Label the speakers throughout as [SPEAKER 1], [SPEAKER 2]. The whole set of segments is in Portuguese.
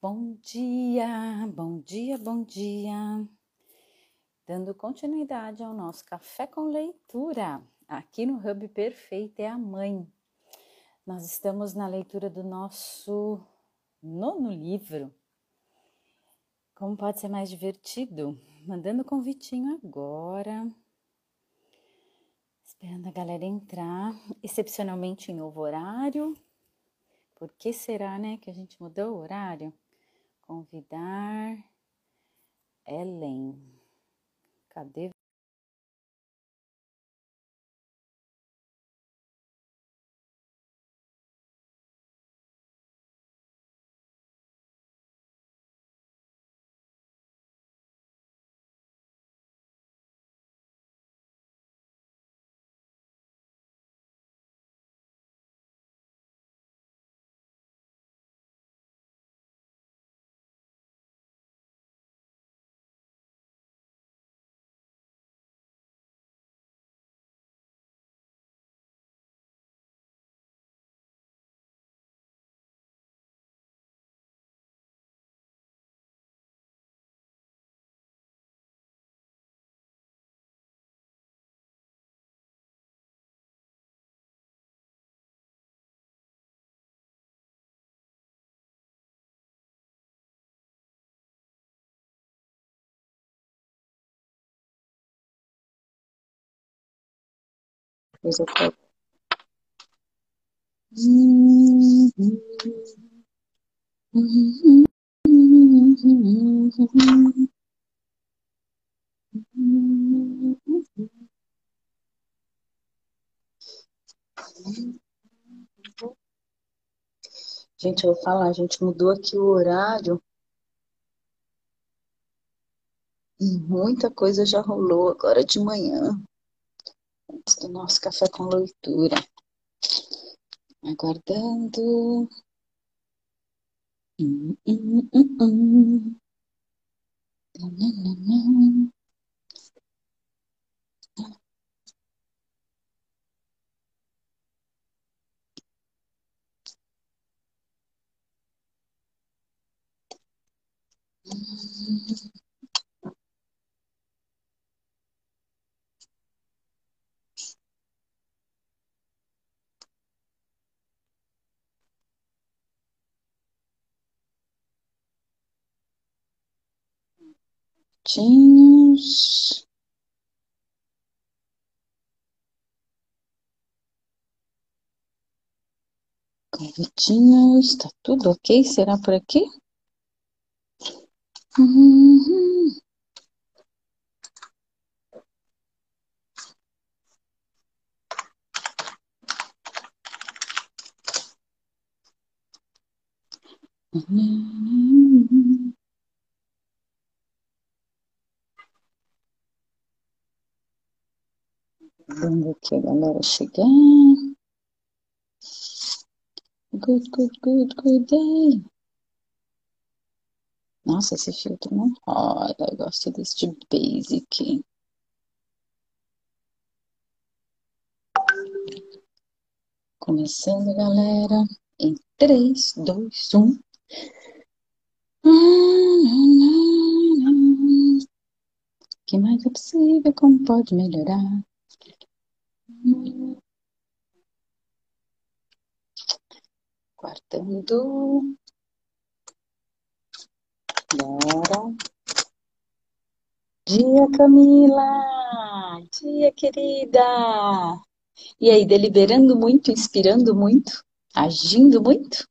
[SPEAKER 1] Bom dia, bom dia, bom dia. Dando continuidade ao nosso café com leitura, aqui no Hub Perfeito é a Mãe. Nós estamos na leitura do nosso nono livro. Como pode ser mais divertido? Mandando convitinho agora. Esperando a galera entrar, excepcionalmente em novo horário. Por que será, né, que a gente mudou o horário? Convidar Ellen. Cadê?
[SPEAKER 2] Coisa top. Gente, eu vou falar, a gente mudou aqui o horário e muita coisa já rolou agora de manhã, do nosso café com leitura. Aguardando. Hum, hum, hum, hum. Tinhos. Convitinhos, tá tudo ok? Será por aqui? Uhum. Vendo aqui a galera chegar. Good, good, good, good day. Nossa, esse filtro não rola. Eu gosto desse de basic. Começando, galera. Em 3, 2, 1. O que mais é possível? Como pode melhorar? Guardando. Bora. Dia, Camila! Dia, querida! E aí, deliberando muito, inspirando muito, agindo muito?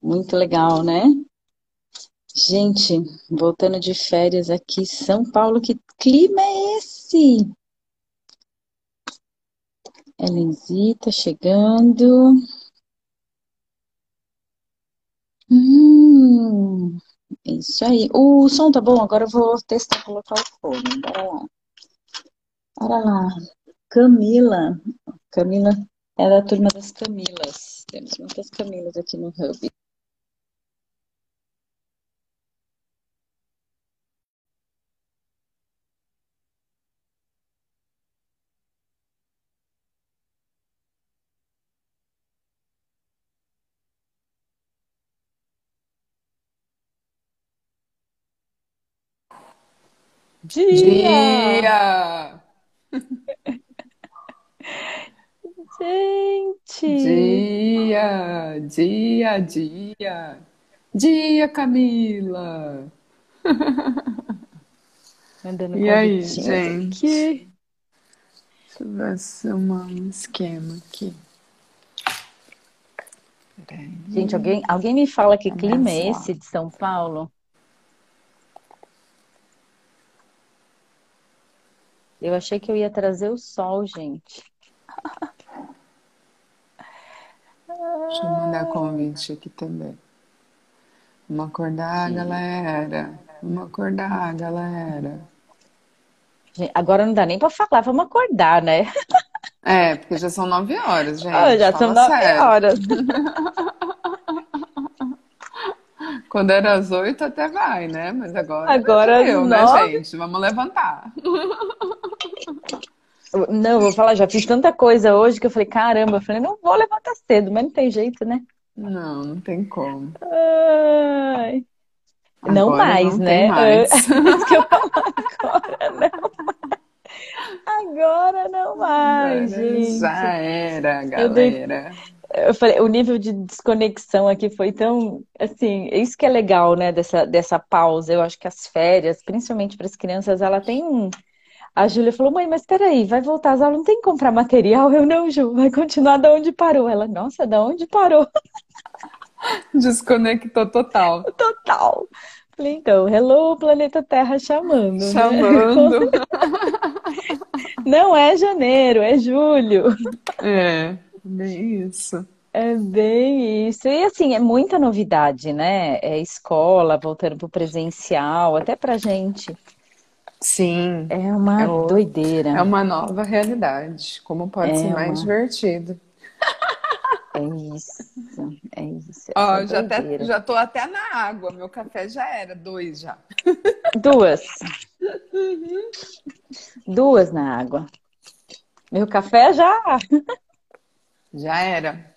[SPEAKER 2] Muito legal, né? Gente, voltando de férias aqui, São Paulo, que clima é esse? Elenzita chegando. Hum, isso aí. O som tá bom? Agora eu vou testar colocar o fone. Bora lá. Bora lá. Camila. Camila é da turma das Camilas. Temos muitas Camilas aqui no Hub. Dia!
[SPEAKER 3] Dia!
[SPEAKER 2] Gente!
[SPEAKER 3] Dia! Dia, dia! Dia, Camila!
[SPEAKER 2] Mandando
[SPEAKER 3] E aí, gente?
[SPEAKER 2] aqui.
[SPEAKER 3] Deixa eu ver se eu mando um esquema aqui.
[SPEAKER 2] Gente, alguém, alguém me fala que clima é esse de São Paulo? Eu achei que eu ia trazer o sol, gente.
[SPEAKER 3] Deixa eu mandar convite aqui também. Vamos acordar, galera. Vamos acordar, galera.
[SPEAKER 2] Agora não dá nem pra falar, vamos acordar, né?
[SPEAKER 3] É, porque já são nove horas, gente.
[SPEAKER 2] Ah, já
[SPEAKER 3] Fala
[SPEAKER 2] são nove
[SPEAKER 3] sério.
[SPEAKER 2] horas.
[SPEAKER 3] Quando era às oito até vai, né? Mas agora
[SPEAKER 2] Agora
[SPEAKER 3] deu, né, gente? Vamos levantar.
[SPEAKER 2] Não, eu vou falar, já fiz tanta coisa hoje que eu falei, caramba, eu falei, não vou levantar cedo, mas não tem jeito, né?
[SPEAKER 3] Não, não tem como.
[SPEAKER 2] Ai. Não mais,
[SPEAKER 3] não
[SPEAKER 2] né?
[SPEAKER 3] mais.
[SPEAKER 2] Eu falo agora não mais. Agora não mais,
[SPEAKER 3] Agora
[SPEAKER 2] gente.
[SPEAKER 3] Já era,
[SPEAKER 2] Eu
[SPEAKER 3] galera.
[SPEAKER 2] Eu falei, o nível de desconexão aqui foi tão, assim, isso que é legal, né, dessa, dessa pausa. Eu acho que as férias, principalmente para as crianças, ela tem um. A Júlia falou, mãe, mas peraí, vai voltar às aulas, não tem que comprar material? Eu não, Ju, vai continuar da onde parou. Ela, nossa, da onde parou?
[SPEAKER 3] Desconectou total.
[SPEAKER 2] Total. Falei, então, hello, planeta Terra chamando, né?
[SPEAKER 3] Chamando.
[SPEAKER 2] Não é janeiro, é julho.
[SPEAKER 3] É, bem isso.
[SPEAKER 2] É bem isso. E assim, é muita novidade, né? É escola, voltando pro presencial, até pra gente.
[SPEAKER 3] Sim,
[SPEAKER 2] É uma
[SPEAKER 3] É o-
[SPEAKER 2] doideira.
[SPEAKER 3] é uma nova realidade. Como pode
[SPEAKER 2] É
[SPEAKER 3] ser mais
[SPEAKER 2] uma-
[SPEAKER 3] divertido.
[SPEAKER 2] É isso, é isso.
[SPEAKER 3] Ó,
[SPEAKER 2] essa
[SPEAKER 3] já, até, já tô até na água. Meu café já era, dois já.
[SPEAKER 2] Duas. Duas na água. Meu café já.
[SPEAKER 3] Já era.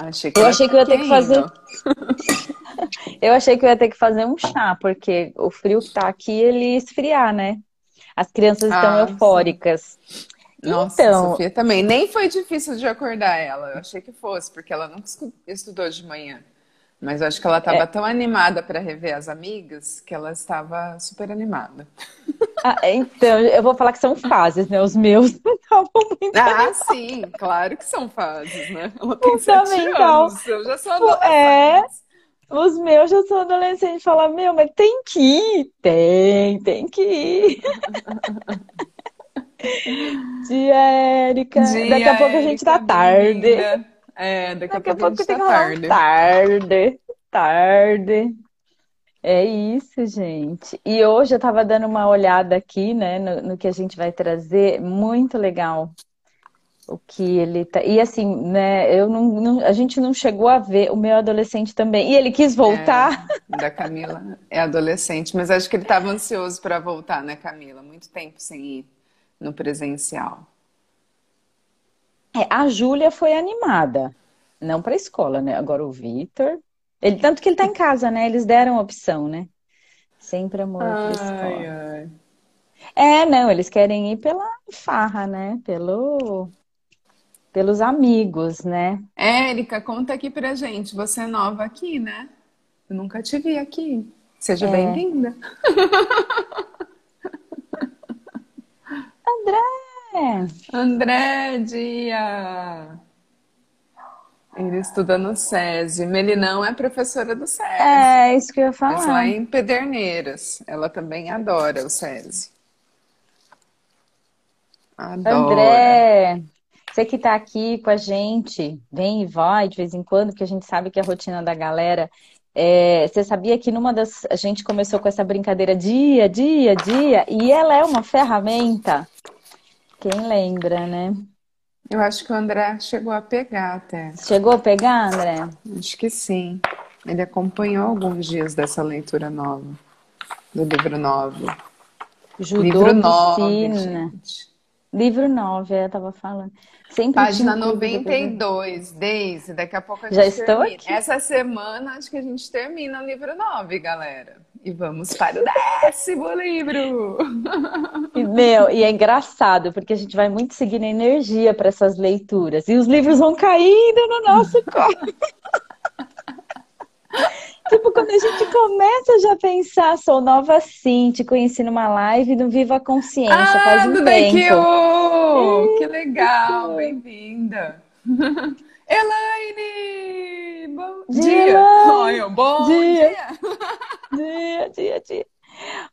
[SPEAKER 3] Achei que
[SPEAKER 2] Eu achei que eu ia ter que fazer-. Eu achei que eu ia ter que fazer um chá, porque o frio que tá aqui, ele esfriar, né? As crianças estão
[SPEAKER 3] Ah,
[SPEAKER 2] eufóricas.
[SPEAKER 3] Nossa,
[SPEAKER 2] Então-
[SPEAKER 3] Sofia também. Nem foi difícil de acordar ela. Eu achei que fosse, porque ela nunca estudou de manhã. Mas eu acho que ela estava
[SPEAKER 2] É.
[SPEAKER 3] tão animada para rever as amigas que ela estava super animada.
[SPEAKER 2] Ah, então, eu vou falar que são fases, né? Os meus não estavam muito.
[SPEAKER 3] Ah, sim, claro que são fases, né? Ela tem sete
[SPEAKER 2] Fundamental.
[SPEAKER 3] anos, eu já sou
[SPEAKER 2] É.
[SPEAKER 3] adolescente.
[SPEAKER 2] Os meus já são adolescentes. Falam, meu, mas tem que ir. Tem, tem que ir. Dia, Érica. Daqui a pouco a gente tá tarde.
[SPEAKER 3] bem-vinda. É, daqui a
[SPEAKER 2] Daqui a
[SPEAKER 3] pouco a
[SPEAKER 2] pouco tem
[SPEAKER 3] tá tarde.
[SPEAKER 2] tarde. Tarde. É isso, gente. E hoje eu tava dando uma olhada aqui, né, no, no que a gente vai trazer. Muito legal. O que ele tá. E assim, né, eu não, não- a gente não chegou a ver o meu adolescente também. E ele quis voltar.
[SPEAKER 3] É, da Camila é adolescente, mas acho que ele estava ansioso para voltar, né, Camila? Muito tempo sem ir no presencial.
[SPEAKER 2] É, a Júlia foi animada, não para a escola, né? Agora o Vitor, ele tanto que ele tá em casa, né? Eles deram a opção, né? Sempre amor para escola.
[SPEAKER 3] Ai, ai.
[SPEAKER 2] É, não, eles querem ir pela farra, né? Pelo pelos amigos, né?
[SPEAKER 3] Érica, conta aqui pra gente. Você é nova aqui, né? Eu nunca te vi aqui. Seja
[SPEAKER 2] É.
[SPEAKER 3] bem-vinda.
[SPEAKER 2] É,
[SPEAKER 3] André Dia. Ele estuda no SESI. Melinão é professora do SESI.
[SPEAKER 2] é isso que eu ia
[SPEAKER 3] Mas lá
[SPEAKER 2] falar.
[SPEAKER 3] em Pederneiras. Ela também adora o SESI. Adora.
[SPEAKER 2] André, você que tá aqui com a gente, vem e vai de vez em quando, porque a gente sabe que é a rotina da galera. É, você sabia que numa das. A gente começou com essa brincadeira dia, dia, dia, e ela é uma ferramenta. Quem lembra, né?
[SPEAKER 3] Eu acho que o André chegou a pegar até.
[SPEAKER 2] Chegou a pegar, André?
[SPEAKER 3] Acho que sim. Ele acompanhou alguns dias dessa leitura nova, do livro 9.
[SPEAKER 2] Judô,
[SPEAKER 3] Livro 9,
[SPEAKER 2] piscina.
[SPEAKER 3] gente.
[SPEAKER 2] Livro 9, eu tava falando. Sempre
[SPEAKER 3] Página
[SPEAKER 2] tinha tudo depois.
[SPEAKER 3] 92, Daisy. Daqui a pouco a
[SPEAKER 2] Já
[SPEAKER 3] gente
[SPEAKER 2] estou
[SPEAKER 3] termina.
[SPEAKER 2] aqui.
[SPEAKER 3] Essa semana acho que a gente termina o livro 9, galera. E vamos para o décimo livro!
[SPEAKER 2] E, meu, e é engraçado, porque a gente vai muito seguindo energia para essas leituras. E os livros vão caindo no nosso colo. tipo, quando a gente começa já a pensar, sou nova sim, te conheci numa live no Viva a Consciência, ah, faz um do tempo.
[SPEAKER 3] Que legal, bem-vinda! Elaine! Bom dia! dia. Bom dia!
[SPEAKER 2] Dia, dia, dia.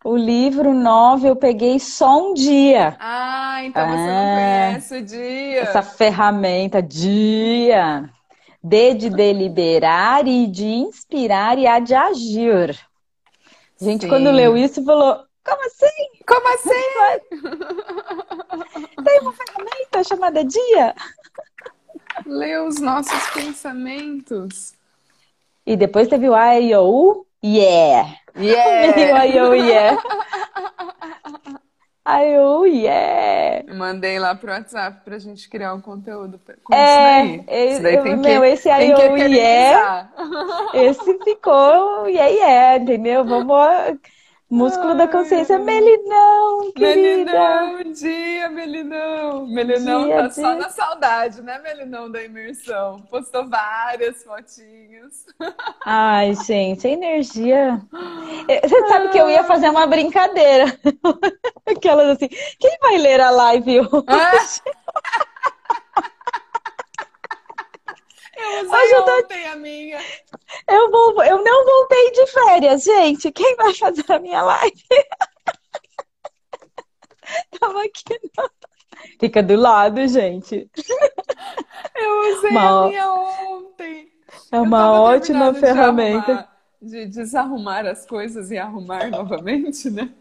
[SPEAKER 2] O livro 9 eu peguei só um dia.
[SPEAKER 3] Ah, então você não ah, conhece o dia.
[SPEAKER 2] Essa ferramenta, dia. D de deliberar e de inspirar e a de agir. A gente, Sim. quando leu isso, falou: como assim?
[SPEAKER 3] Como assim?
[SPEAKER 2] Tem uma ferramenta chamada dia.
[SPEAKER 3] Lê os nossos pensamentos.
[SPEAKER 2] E depois teve o I-O, yeah.
[SPEAKER 3] Yeah.
[SPEAKER 2] I-O, yeah. I-O, yeah.
[SPEAKER 3] Mandei lá pro WhatsApp pra gente criar um conteúdo com é, isso daí. Isso
[SPEAKER 2] daí tem meu, que, esse yeah. Esse ficou yeah, yeah, entendeu? Vamos Músculo Ai, da consciência, Melinão, querida.
[SPEAKER 3] Melinão, dia, Melinão. Melinão dia, tá dia. só na saudade, né, Melinão, da imersão. Postou várias fotinhos.
[SPEAKER 2] Ai, gente, a energia. Você sabe que eu ia fazer uma brincadeira. Aquelas assim, quem vai ler a live hoje?
[SPEAKER 3] Eu usei Hoje tô... a minha.
[SPEAKER 2] Eu, vou, eu não voltei de férias, gente. Quem vai fazer a minha live? Tava aqui. Não. Fica do lado, gente.
[SPEAKER 3] Eu usei uma... a minha ontem.
[SPEAKER 2] É uma ótima ferramenta.
[SPEAKER 3] De, de desarrumar as coisas e arrumar novamente, né?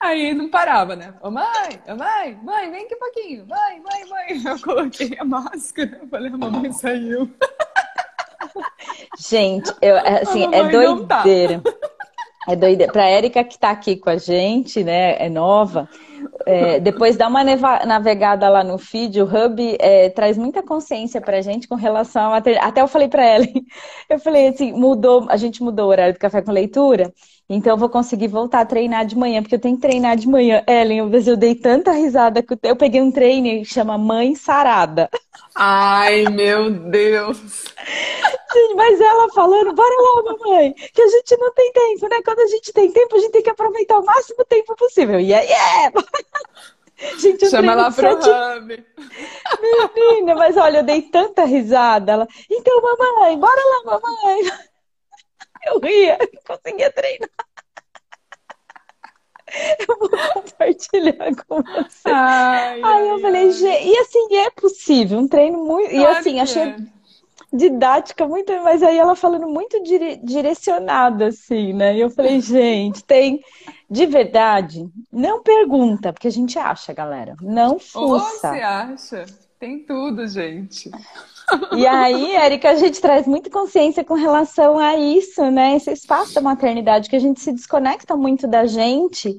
[SPEAKER 3] Aí não parava, né? Ô mãe, ô mãe, mãe, vem aqui um pouquinho. Mãe, mãe, mãe. Eu coloquei a máscara. Eu falei, a mamãe saiu.
[SPEAKER 2] Gente, eu, é, assim, é doideira. Tá. É doideira. Pra Érica que tá aqui com a gente, né? É nova. É, depois dá uma navegada lá no feed, o Hub é, traz muita consciência pra gente com relação a maternidade. Até eu falei pra ela, eu falei assim, mudou, a gente mudou o horário do café com leitura, então eu vou conseguir voltar a treinar de manhã, porque eu tenho que treinar de manhã. Ellen, eu, eu dei tanta risada que eu peguei um treino que chama Mãe Sarada.
[SPEAKER 3] Ai, meu Deus!
[SPEAKER 2] mas ela falando, bora lá, mamãe, que a gente não tem tempo, né? Quando a gente tem tempo, a gente tem que aproveitar o máximo tempo possível. E yeah, yeah!
[SPEAKER 3] Gente, eu Chama ela pro sete... hub.
[SPEAKER 2] Menina, mas olha, eu dei tanta risada. Ela, então, mamãe, bora lá, mamãe. Eu ria, não conseguia treinar. Eu vou compartilhar com você. Ai, Aí eu falei, ai. e assim, é possível, um treino muito. Claro e assim, achei é. didática muito, mas aí ela falando muito dire... direcionada, assim, né? E eu falei, gente, tem. De verdade, não pergunta, porque a gente acha, galera. Não fuça. Ou você
[SPEAKER 3] acha? Tem tudo, gente.
[SPEAKER 2] E aí, Érica, a gente traz muita consciência com relação a isso, né? Esse espaço da maternidade, que a gente se desconecta muito da gente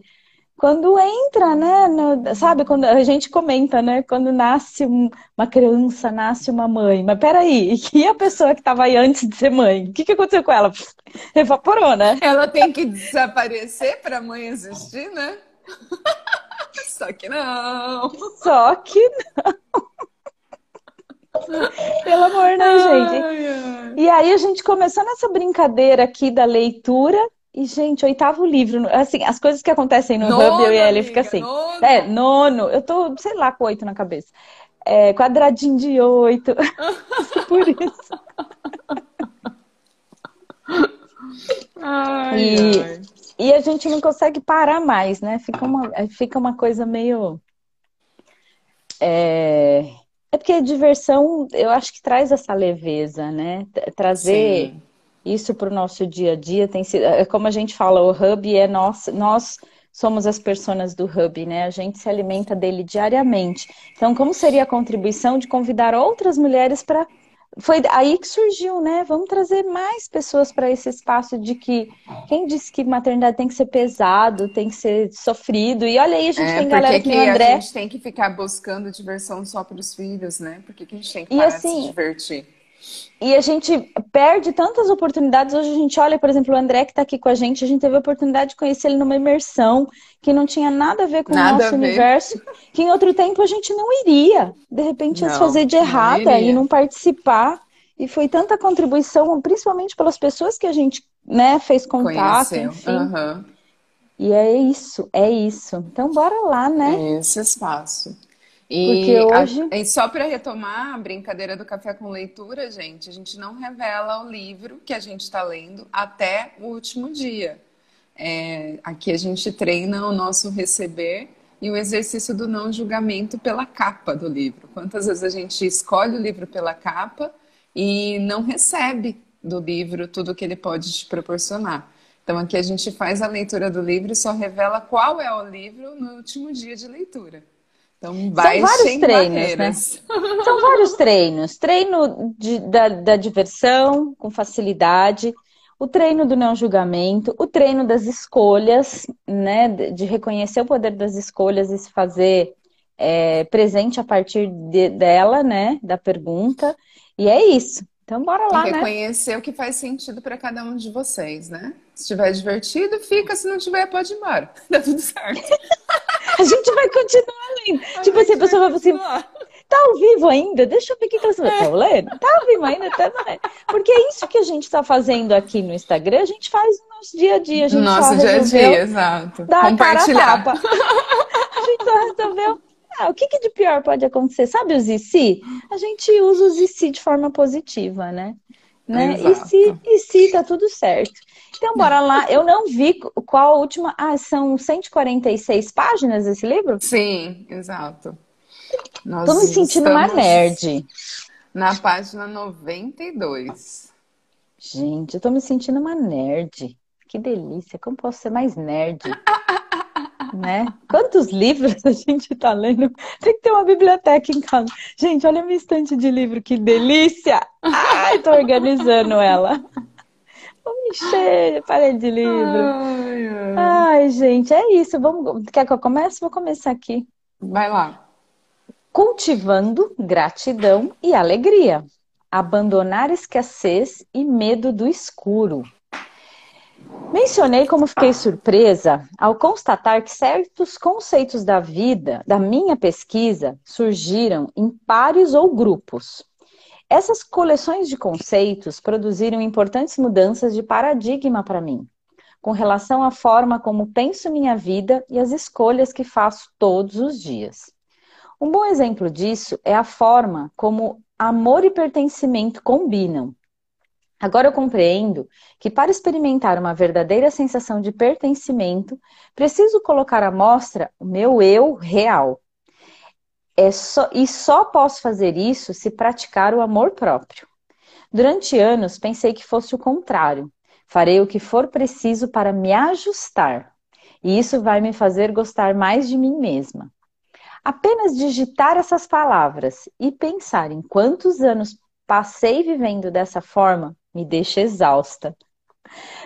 [SPEAKER 2] quando entra, né? No, sabe, quando a gente comenta, né? Quando nasce uma criança, nasce uma mãe. Mas peraí, e a pessoa que estava aí antes de ser mãe? O que, que aconteceu com ela? Evaporou, né?
[SPEAKER 3] Ela tem que desaparecer para a mãe existir, né? Só que não.
[SPEAKER 2] Só que não. Pelo amor, né, gente? E aí a gente começou nessa brincadeira aqui da leitura. E, gente, oitavo livro, assim, as coisas que acontecem no nono, Hub, eu e ele fica assim. Nono. É, nono. Eu tô, sei lá, com oito na cabeça. É, quadradinho de oito. Por isso.
[SPEAKER 3] Ai, e, ai.
[SPEAKER 2] e a gente não consegue parar mais, né? Fica uma, fica uma coisa meio. É, é porque a diversão, eu acho que traz essa leveza, né? Trazer Sim. isso para o nosso dia a dia tem sido, é como a gente fala, o hub é nós, nós somos as pessoas do hub, né? A gente se alimenta dele diariamente. Então, como seria a contribuição de convidar outras mulheres para foi aí que surgiu, né? Vamos trazer mais pessoas para esse espaço de que quem disse que maternidade tem que ser pesado, tem que ser sofrido. E olha aí, a gente é, tem galera que, que André.
[SPEAKER 3] A gente tem que ficar buscando diversão só para os filhos, né? Porque que a gente tem que e, assim, se divertir.
[SPEAKER 2] E a gente perde tantas oportunidades. Hoje a gente olha, por exemplo, o André que está aqui com a gente, a gente teve a oportunidade de conhecer ele numa imersão que não tinha nada a ver com nada o nosso universo, que em outro tempo a gente não iria. De repente ia fazer de errada e não participar. E foi tanta contribuição, principalmente pelas pessoas que a gente né, fez contato. Conheceu. Enfim. Uhum. E é isso, é isso. Então bora lá, né?
[SPEAKER 3] Esse espaço. E Porque hoje... a, e só para retomar a brincadeira do café com leitura, gente, a gente não revela o livro que a gente está lendo até o último dia. É, aqui a gente treina o nosso receber e o exercício do não julgamento pela capa do livro. Quantas vezes a gente escolhe o livro pela capa e não recebe do livro tudo que ele pode te proporcionar. Então aqui a gente faz a leitura do livro e só revela qual é o livro no último dia de leitura. Então, São vários treinos, né?
[SPEAKER 2] São vários treinos. Treino de, da, da diversão com facilidade, o treino do não julgamento, o treino das escolhas, né? De reconhecer o poder das escolhas e se fazer é, presente a partir de, dela, né? Da pergunta. E é isso. Então, bora lá,
[SPEAKER 3] e reconhecer né? o que faz sentido para cada um de vocês, né? Se estiver divertido, fica. Se não tiver, pode ir embora. Dá tudo certo.
[SPEAKER 2] A gente vai continuar lendo. A tipo assim, a pessoa vai assim, tá ao vivo ainda? Deixa eu ver o que você tá lendo. Tá ao vivo ainda? Tá Porque é isso que a gente tá fazendo aqui no Instagram, a gente faz no nosso dia a dia. A gente
[SPEAKER 3] nosso dia a dia, exato.
[SPEAKER 2] Compartilhar. A, a gente só resolveu ah, o que, que, de pior pode acontecer? Sabe os e se? A gente usa os e se de forma positiva, né? né? E se, e se tá tudo certo. Então, bora lá. Eu não vi qual a última. Ah, são 146 páginas esse livro?
[SPEAKER 3] Sim, exato.
[SPEAKER 2] Nós Tô me sentindo uma nerd.
[SPEAKER 3] Na página 92.
[SPEAKER 2] Gente, eu tô me sentindo uma nerd. Que delícia. Como posso ser mais nerd? né? Quantos livros a gente tá lendo? Tem que ter uma biblioteca em casa. Gente, olha a minha estante de livro, que delícia! Ai, tô organizando ela. Vamos encher parede de livro. Ai, ai. ai, gente, é isso. Vamos... Quer que eu comece? Vou começar aqui.
[SPEAKER 3] Vai lá.
[SPEAKER 2] Cultivando gratidão e alegria. Abandonar escassez e medo do escuro. Mencionei como fiquei surpresa ao constatar que certos conceitos da vida, da minha pesquisa, surgiram em pares ou grupos. Essas coleções de conceitos produziram importantes mudanças de paradigma para mim, com relação à forma como penso minha vida e as escolhas que faço todos os dias. Um bom exemplo disso é a forma como amor e pertencimento combinam. Agora eu compreendo que para experimentar uma verdadeira sensação de pertencimento, preciso colocar à mostra o meu eu real, é só, e só posso fazer isso se praticar o amor próprio. Durante anos pensei que fosse o contrário. Farei o que for preciso para me ajustar. E isso vai me fazer gostar mais de mim mesma. Apenas digitar essas palavras e pensar em quantos anos passei vivendo dessa forma me deixa exausta.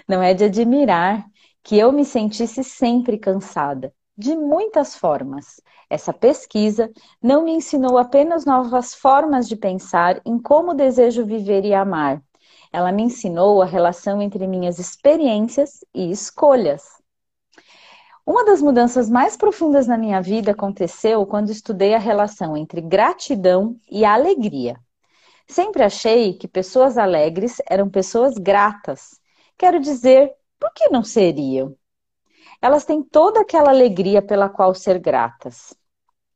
[SPEAKER 2] Não é de admirar que eu me sentisse sempre cansada, de muitas formas. Essa pesquisa não me ensinou apenas novas formas de pensar em como desejo viver e amar. Ela me ensinou a relação entre minhas experiências e escolhas. Uma das mudanças mais profundas na minha vida aconteceu quando estudei a relação entre gratidão e alegria. Sempre achei que pessoas alegres eram pessoas gratas. Quero dizer, por que não seriam? Elas têm toda aquela alegria pela qual ser gratas.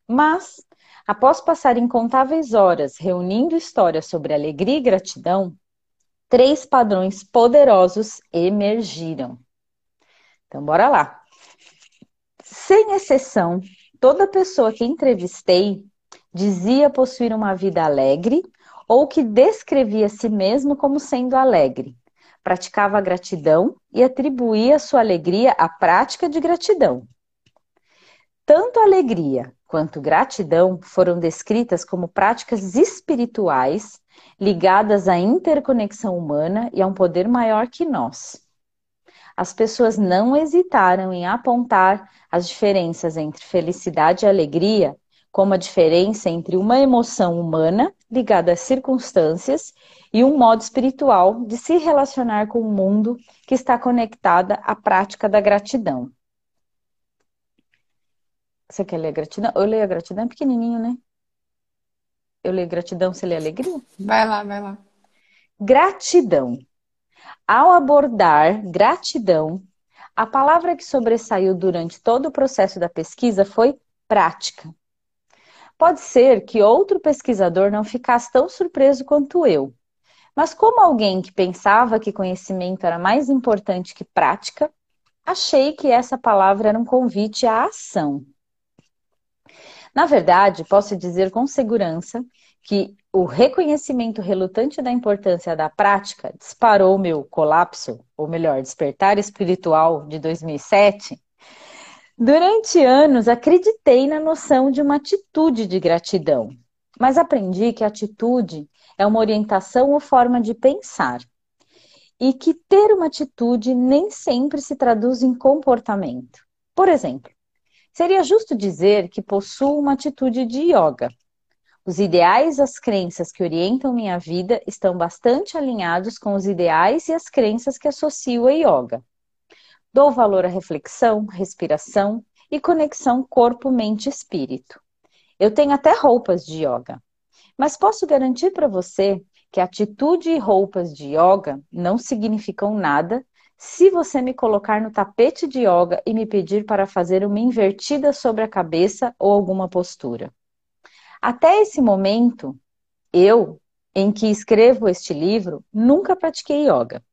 [SPEAKER 2] Mas, após passar incontáveis horas reunindo histórias sobre alegria e gratidão, três padrões poderosos emergiram. Então, bora lá. Sem exceção, toda pessoa que entrevistei dizia possuir uma vida alegre ou que descrevia si mesmo como sendo alegre. Praticava a gratidão e atribuía sua alegria à prática de gratidão. Tanto alegria quanto gratidão foram descritas como práticas espirituais ligadas à interconexão humana e a um poder maior que nós. As pessoas não hesitaram em apontar as diferenças entre felicidade e alegria como a diferença entre uma emoção humana ligado às circunstâncias e um modo espiritual de se relacionar com o mundo que está conectada à prática da gratidão. Você quer ler a gratidão? Eu leio a gratidão é pequenininho, né? Eu leio gratidão, você lê alegria?
[SPEAKER 3] Vai lá, vai lá.
[SPEAKER 2] Gratidão. Ao abordar gratidão, a palavra que sobressaiu durante todo o processo da pesquisa foi prática. Pode ser que outro pesquisador não ficasse tão surpreso quanto eu, mas como alguém que pensava que conhecimento era mais importante que prática, achei que essa palavra era um convite à ação. Na verdade, posso dizer com segurança que o reconhecimento relutante da importância da prática disparou meu colapso, ou melhor, despertar espiritual de 2007. Durante anos acreditei na noção de uma atitude de gratidão, mas aprendi que a atitude é uma orientação ou forma de pensar e que ter uma atitude nem sempre se traduz em comportamento. Por exemplo, seria justo dizer que possuo uma atitude de yoga os ideais e as crenças que orientam minha vida estão bastante alinhados com os ideais e as crenças que associo a yoga. Dou valor à reflexão, respiração e conexão corpo, mente e espírito. Eu tenho até roupas de yoga. Mas posso garantir para você que atitude e roupas de yoga não significam nada se você me colocar no tapete de yoga e me pedir para fazer uma invertida sobre a cabeça ou alguma postura. Até esse momento, eu, em que escrevo este livro, nunca pratiquei yoga.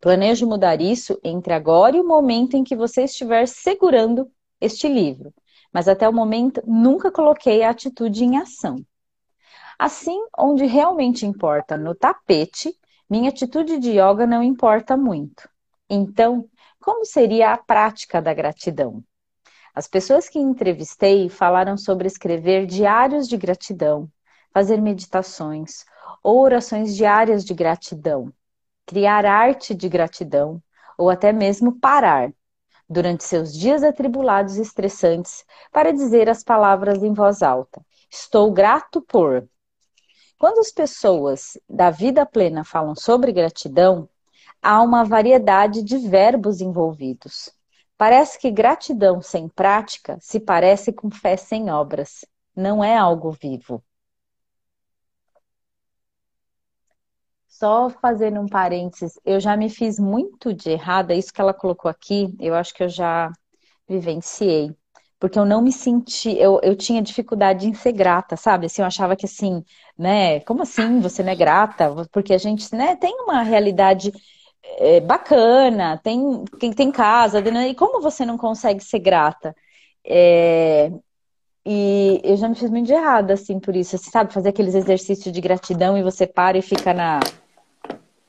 [SPEAKER 2] Planejo mudar isso entre agora e o momento em que você estiver segurando este livro, mas até o momento nunca coloquei a atitude em ação. Assim, onde realmente importa no tapete, minha atitude de yoga não importa muito. Então, como seria a prática da gratidão? As pessoas que entrevistei falaram sobre escrever diários de gratidão, fazer meditações ou orações diárias de gratidão, criar arte de gratidão ou até mesmo parar durante seus dias atribulados e estressantes para dizer as palavras em voz alta. Estou grato por. Quando as pessoas da vida plena falam sobre gratidão, há uma variedade de verbos envolvidos. Parece que gratidão sem prática se parece com fé sem obras. Não é algo vivo. Só fazendo um parênteses, eu já me fiz muito de errada, isso que ela colocou aqui, eu acho que eu já vivenciei. Porque eu não me senti, eu, eu tinha dificuldade em ser grata, sabe? Assim, eu achava que assim, né? Como assim você não é grata? Porque a gente, né, tem uma realidade é, bacana, tem, tem casa, né? e como você não consegue ser grata? É, e eu já me fiz muito de errado, assim, por isso. Você sabe, fazer aqueles exercícios de gratidão e você para e fica na.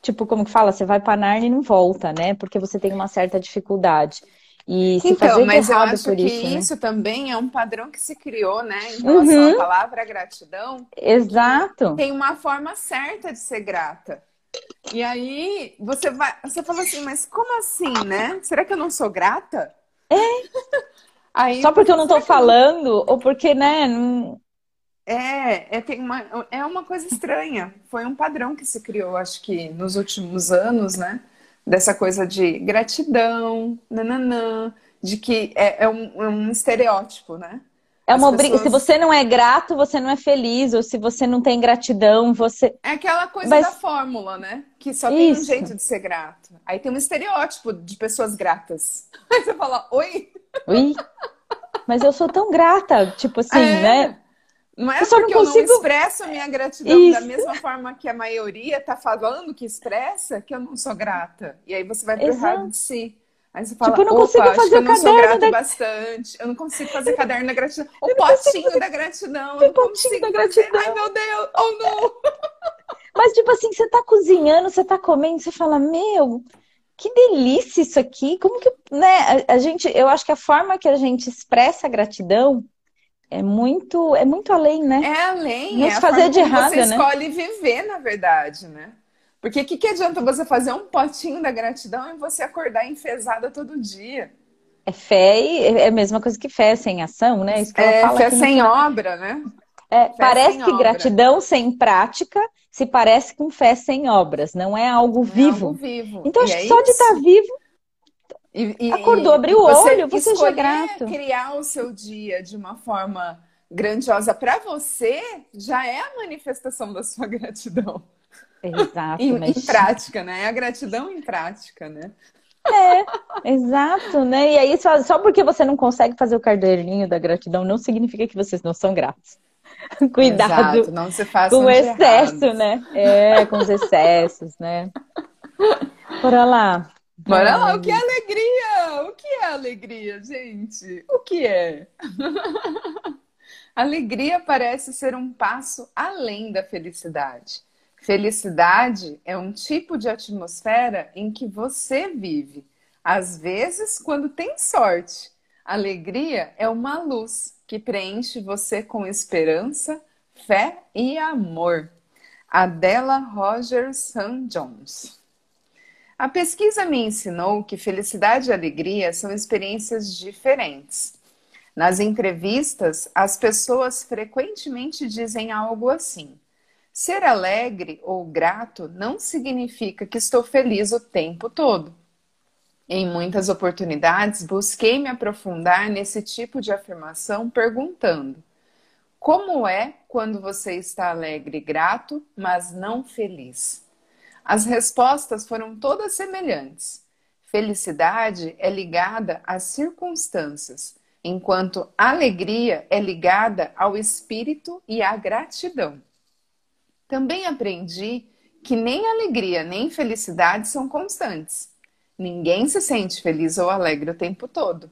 [SPEAKER 2] Tipo, como que fala? Você vai para Narnia e não volta, né? Porque você tem uma certa dificuldade. E se
[SPEAKER 3] então,
[SPEAKER 2] fazer
[SPEAKER 3] mas eu acho
[SPEAKER 2] por
[SPEAKER 3] que
[SPEAKER 2] isso, né?
[SPEAKER 3] isso também é um padrão que se criou, né? Em relação
[SPEAKER 2] Uhum.
[SPEAKER 3] à palavra gratidão.
[SPEAKER 2] Exato.
[SPEAKER 3] Tem uma forma certa de ser grata. E aí você vai, você fala assim, mas como assim, né? Será que eu não sou grata? É. Aí,
[SPEAKER 2] Só porque eu não tô
[SPEAKER 3] será que
[SPEAKER 2] falando, ou porque, né? não-
[SPEAKER 3] É, é, tem uma, é uma coisa estranha. Foi um padrão que se criou, acho que nos últimos anos, né? Dessa coisa de gratidão, nananã, de que é, é um, é um estereótipo, né?
[SPEAKER 2] É uma
[SPEAKER 3] As
[SPEAKER 2] obri-
[SPEAKER 3] pessoas-
[SPEAKER 2] Se você não é grato, você não é feliz. Ou se você não tem gratidão, você.
[SPEAKER 3] É aquela coisa
[SPEAKER 2] Mas-
[SPEAKER 3] da fórmula, né? Que só tem um
[SPEAKER 2] Isso.
[SPEAKER 3] jeito de ser grato. Aí tem um estereótipo de pessoas gratas. Aí você fala, oi?
[SPEAKER 2] Ui, mas eu sou tão grata. Tipo assim,
[SPEAKER 3] É.
[SPEAKER 2] né?
[SPEAKER 3] Não é
[SPEAKER 2] Eu só não
[SPEAKER 3] porque eu
[SPEAKER 2] consigo-
[SPEAKER 3] não expresso a minha gratidão da
[SPEAKER 2] Isso.
[SPEAKER 3] mesma forma que a maioria tá falando que expressa, que eu não sou grata. E aí você vai pro errado de si. Aí você fala,
[SPEAKER 2] Tipo, eu não consigo fazer
[SPEAKER 3] eu
[SPEAKER 2] o
[SPEAKER 3] não sou
[SPEAKER 2] caderno da-
[SPEAKER 3] bastante. Eu não consigo fazer caderno da gratidão. O
[SPEAKER 2] consigo
[SPEAKER 3] potinho
[SPEAKER 2] fazer-
[SPEAKER 3] da gratidão.
[SPEAKER 2] O
[SPEAKER 3] Eu não
[SPEAKER 2] potinho
[SPEAKER 3] consigo
[SPEAKER 2] da
[SPEAKER 3] fazer.
[SPEAKER 2] gratidão.
[SPEAKER 3] Ai, meu Deus. Oh, não.
[SPEAKER 2] Mas, tipo assim, você tá cozinhando, você tá comendo, você fala, meu, que delícia isso aqui. Como que, né? A, a gente, eu acho que a forma que a gente expressa a gratidão é muito, é muito além, né?
[SPEAKER 3] É além,
[SPEAKER 2] Não
[SPEAKER 3] é
[SPEAKER 2] se fazer de errado,
[SPEAKER 3] você
[SPEAKER 2] né?
[SPEAKER 3] escolhe viver, na verdade, né? Porque o que, que adianta você fazer um potinho da gratidão e você acordar enfesada todo dia?
[SPEAKER 2] É fé e é a mesma coisa que fé sem ação, né? Isso que ela
[SPEAKER 3] É
[SPEAKER 2] fala
[SPEAKER 3] fé sem obra, né?
[SPEAKER 2] É, parece que gratidão sem prática se parece com fé sem obras, não é algo vivo. É algo vivo. Então, acho é que só de estar tá vivo, e, e, Acordou, abriu o olho, você já é grato.
[SPEAKER 3] criar o seu dia de uma forma grandiosa para você já é a manifestação da sua gratidão.
[SPEAKER 2] Exato.
[SPEAKER 3] em, mas... em prática, né? É a gratidão em prática, né?
[SPEAKER 2] É, exato, né? E aí, só, só porque você não consegue fazer o caderninho da gratidão, não significa que vocês não são gratos. Cuidado
[SPEAKER 3] Exato, não se
[SPEAKER 2] com o excesso, né? É, com os excessos, né? Bora lá.
[SPEAKER 3] Bora lá, o que é alegria? O que é alegria, gente? O que é? alegria parece ser um passo além da felicidade. Felicidade é um tipo de atmosfera em que você vive, às vezes quando tem sorte. Alegria é uma luz que preenche você com esperança, fé e amor. Adela Rogers St. Jones. A pesquisa me ensinou que felicidade e alegria são experiências diferentes. Nas entrevistas, as pessoas frequentemente dizem algo assim: ser alegre ou grato não significa que estou feliz o tempo todo. Em muitas oportunidades, busquei me aprofundar nesse tipo de afirmação perguntando: como é quando você está alegre e grato, mas não feliz? As respostas foram todas semelhantes. Felicidade é ligada às circunstâncias, enquanto alegria é ligada ao espírito e à gratidão. Também aprendi que nem alegria nem felicidade são constantes. Ninguém se sente feliz ou alegre o tempo todo.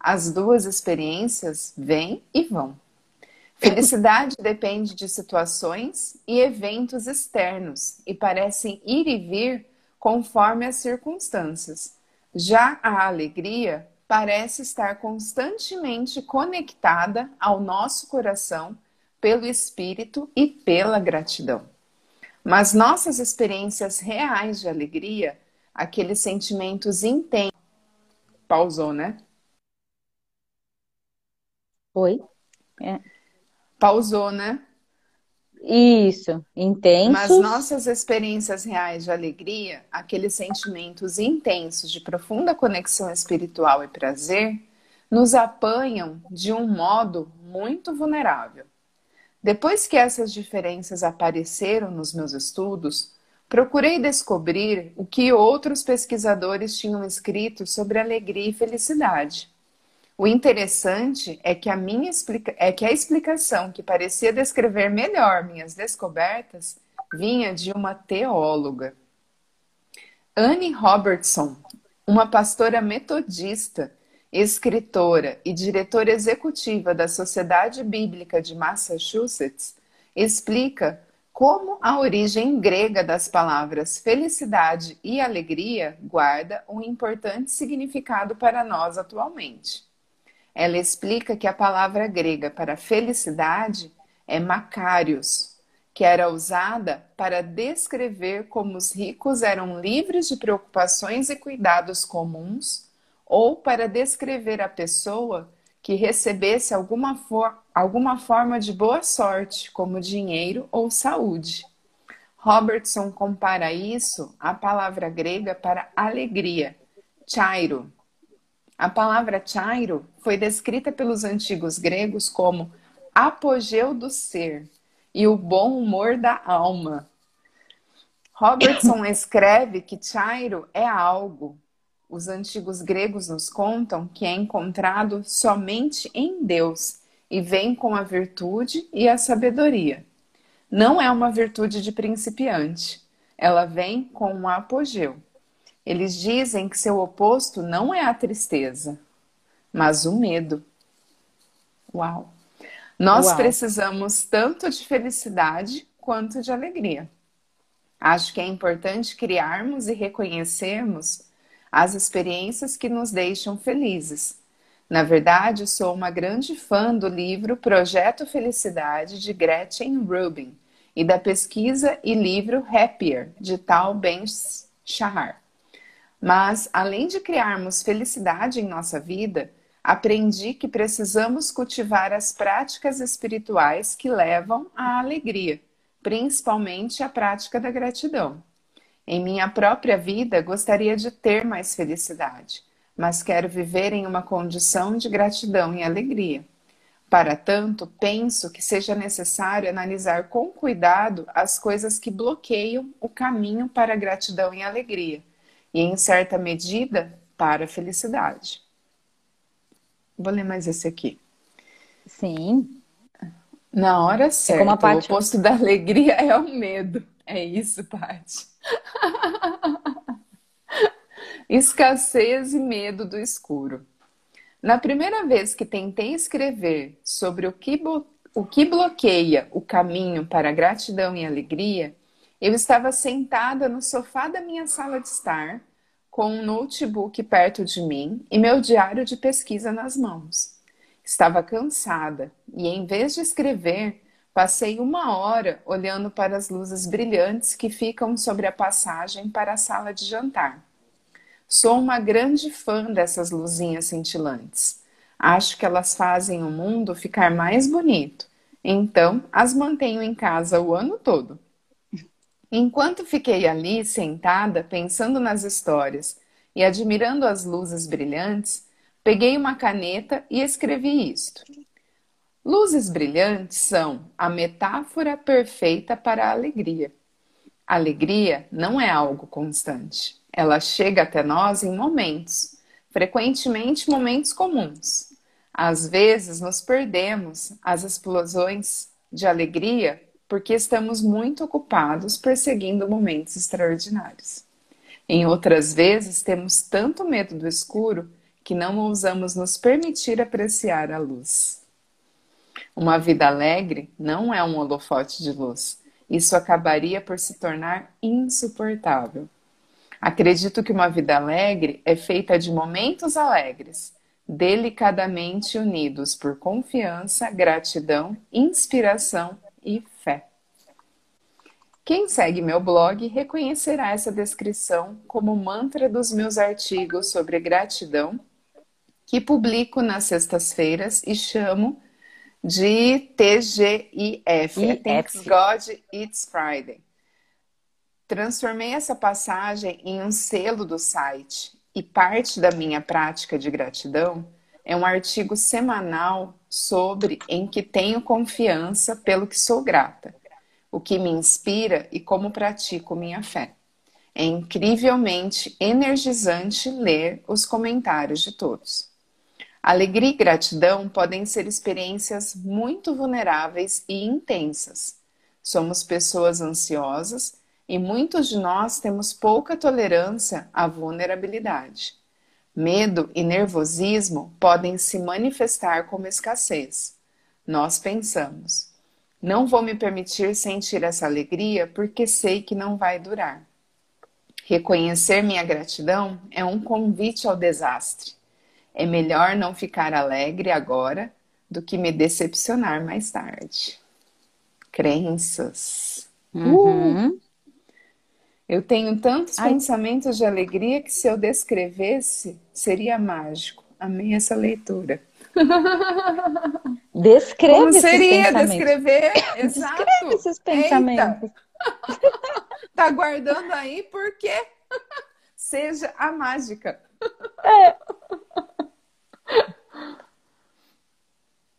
[SPEAKER 3] As duas experiências vêm e vão. Felicidade depende de situações e eventos externos e parecem ir e vir conforme as circunstâncias. Já a alegria parece estar constantemente conectada ao nosso coração pelo espírito e pela gratidão. Mas nossas experiências reais de alegria, aqueles sentimentos intensos. Pausou, né?
[SPEAKER 2] Oi? É.
[SPEAKER 3] Pausou, né?
[SPEAKER 2] Isso, intensos.
[SPEAKER 3] Mas nossas experiências reais de alegria, aqueles sentimentos intensos de profunda conexão espiritual e prazer, nos apanham de um modo muito vulnerável. Depois que essas diferenças apareceram nos meus estudos, procurei descobrir o que outros pesquisadores tinham escrito sobre alegria e felicidade. O interessante é que a minha explica... é que a explicação que parecia descrever melhor minhas descobertas vinha de uma teóloga. Anne Robertson, uma pastora metodista, escritora e diretora executiva da Sociedade Bíblica de Massachusetts, explica como a origem grega das palavras felicidade e alegria guarda um importante significado para nós atualmente. Ela explica que a palavra grega para felicidade é makarios, que era usada para descrever como os ricos eram livres de preocupações e cuidados comuns, ou para descrever a pessoa que recebesse alguma, for alguma forma de boa sorte, como dinheiro ou saúde. Robertson compara isso à palavra grega para alegria, chairo, a palavra chairo foi descrita pelos antigos gregos como apogeu do ser e o bom humor da alma. Robertson escreve que chairo é algo. Os antigos gregos nos contam que é encontrado somente em Deus e vem com a virtude e a sabedoria. Não é uma virtude de principiante, ela vem com um apogeu. Eles dizem que seu oposto não é a tristeza, mas o medo. Uau! Nós Uau. precisamos tanto de felicidade quanto de alegria. Acho que é importante criarmos e reconhecermos as experiências que nos deixam felizes. Na verdade, sou uma grande fã do livro Projeto Felicidade de Gretchen Rubin e da pesquisa e livro Happier de Tal Ben Shahar. Mas, além de criarmos felicidade em nossa vida, aprendi que precisamos cultivar as práticas espirituais que levam à alegria, principalmente a prática da gratidão. Em minha própria vida, gostaria de ter mais felicidade, mas quero viver em uma condição de gratidão e alegria. Para tanto, penso que seja necessário analisar com cuidado as coisas que bloqueiam o caminho para a gratidão e alegria, e, em certa medida, para a felicidade. Vou ler mais esse aqui.
[SPEAKER 2] Sim.
[SPEAKER 3] Na hora certa, é como a Paty... o oposto da alegria é o medo. É isso, Paty. Escassez e medo do escuro. Na primeira vez que tentei escrever sobre o que, o que bloqueia o caminho para a gratidão e alegria, eu estava sentada no sofá da minha sala de estar, com um notebook perto de mim e meu diário de pesquisa nas mãos. Estava cansada e, em vez de escrever, passei uma hora olhando para as luzes brilhantes que ficam sobre a passagem para a sala de jantar. Sou uma grande fã dessas luzinhas cintilantes. Acho que elas fazem o mundo ficar mais bonito. Então, as mantenho em casa o ano todo. Enquanto fiquei ali sentada pensando nas histórias e admirando as luzes brilhantes, peguei uma caneta e escrevi isto. Luzes brilhantes são a metáfora perfeita para a alegria. alegria não é algo constante. Ela chega até nós em momentos, frequentemente momentos comuns. Às vezes nos perdemos as explosões de alegria porque estamos muito ocupados perseguindo momentos extraordinários. Em outras vezes, temos tanto medo do escuro que não ousamos nos permitir apreciar a luz. Uma vida alegre não é um holofote de luz. Isso acabaria por se tornar insuportável. Acredito que uma vida alegre é feita de momentos alegres, delicadamente unidos por confiança, gratidão, inspiração e fé. Quem segue meu blog reconhecerá essa descrição como mantra dos meus artigos sobre gratidão, que publico nas sextas-feiras e chamo de TGIF, é Thanks God It's Friday. Transformei essa passagem em um selo do site e parte da minha prática de gratidão é um artigo semanal sobre em que tenho confiança pelo que sou grata, o que me inspira e como pratico minha fé. É incrivelmente energizante ler os comentários de todos. Alegria e gratidão podem ser experiências muito vulneráveis e intensas. Somos pessoas ansiosas e muitos de nós temos pouca tolerância à vulnerabilidade. Medo e nervosismo podem se manifestar como escassez. Nós pensamos: não vou me permitir sentir essa alegria porque sei que não vai durar. Reconhecer minha gratidão é um convite ao desastre. É melhor não ficar alegre agora do que me decepcionar mais tarde. Crenças. Uhum. Uh! Eu tenho tantos Ai. pensamentos de alegria que se eu descrevesse, seria mágico. Amei essa leitura.
[SPEAKER 2] Descreve Como
[SPEAKER 3] seria descrever? Exato.
[SPEAKER 2] Descreve esses pensamentos.
[SPEAKER 3] tá guardando aí porque seja a mágica.
[SPEAKER 2] É.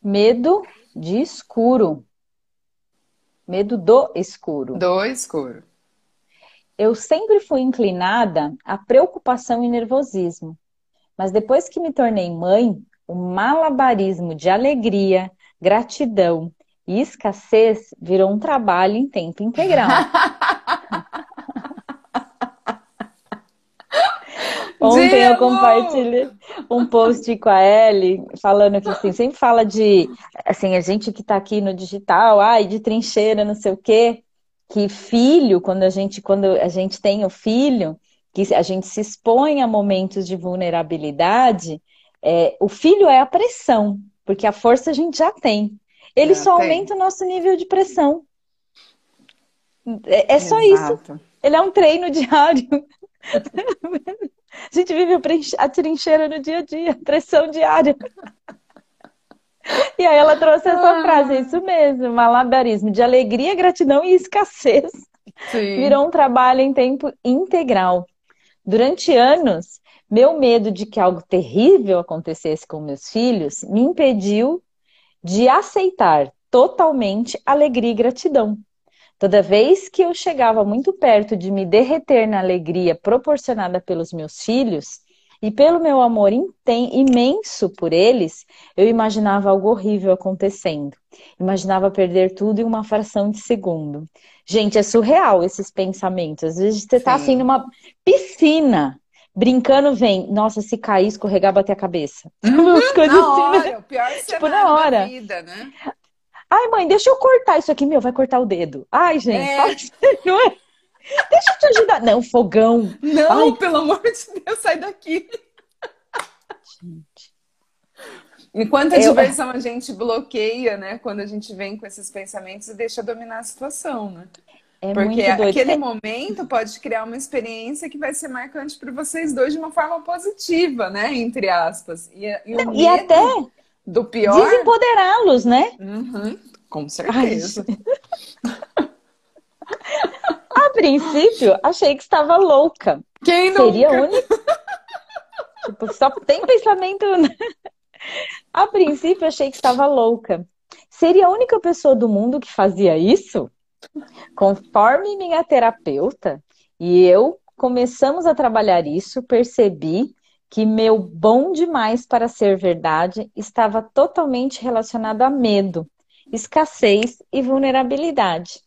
[SPEAKER 2] Medo de escuro. Medo do escuro.
[SPEAKER 3] Do escuro
[SPEAKER 2] eu sempre fui inclinada à preocupação e nervosismo. Mas depois que me tornei mãe, o malabarismo de alegria, gratidão e escassez virou um trabalho em tempo integral. Ontem eu compartilhei um post com a Ellie falando que assim, sempre fala de assim, a gente que está aqui no digital, ai, de trincheira, não sei o quê que filho, quando a gente, quando a gente tem o filho, que a gente se expõe a momentos de vulnerabilidade, é, o filho é a pressão, porque a força a gente já tem. Ele já só tem. aumenta o nosso nível de pressão. É, é só isso. Ele é um treino diário. A gente vive a trincheira no dia a dia, pressão diária. E aí ela trouxe essa ah. frase, é isso mesmo, malabarismo de alegria, gratidão e escassez. Sim. Virou um trabalho em tempo integral. Durante anos, meu medo de que algo terrível acontecesse com meus filhos me impediu de aceitar totalmente alegria e gratidão. Toda vez que eu chegava muito perto de me derreter na alegria proporcionada pelos meus filhos e pelo meu amor imenso por eles, eu imaginava algo horrível acontecendo. Imaginava perder tudo em uma fração de segundo. Gente, é surreal esses pensamentos. Às vezes você está assim numa piscina brincando vem, nossa, se cair, escorregar, bater a cabeça.
[SPEAKER 3] Uhum, coisas na assim, hora, né? o pior tipo, na hora. da vida, né?
[SPEAKER 2] Ai, mãe, deixa eu cortar isso aqui, meu, vai cortar o dedo. Ai, gente, é. não é? Deixa eu te ajudar. Não, fogão.
[SPEAKER 3] Não, Ai. pelo amor de Deus, sai daqui. Gente. Enquanto a eu... diversão a gente bloqueia, né? Quando a gente vem com esses pensamentos e deixa dominar a situação, né? É Porque aquele momento pode criar uma experiência que vai ser marcante para vocês dois de uma forma positiva, né? Entre aspas. E,
[SPEAKER 2] e, o e até
[SPEAKER 3] do pior.
[SPEAKER 2] Desempoderá-los, né?
[SPEAKER 3] Uhum, com certeza.
[SPEAKER 2] A princípio, achei que estava louca.
[SPEAKER 3] Quem
[SPEAKER 2] não? Seria a única. tipo, só tem pensamento. Né? A princípio, achei que estava louca. Seria a única pessoa do mundo que fazia isso? Conforme minha terapeuta e eu começamos a trabalhar isso, percebi que meu bom demais para ser verdade estava totalmente relacionado a medo, escassez e vulnerabilidade.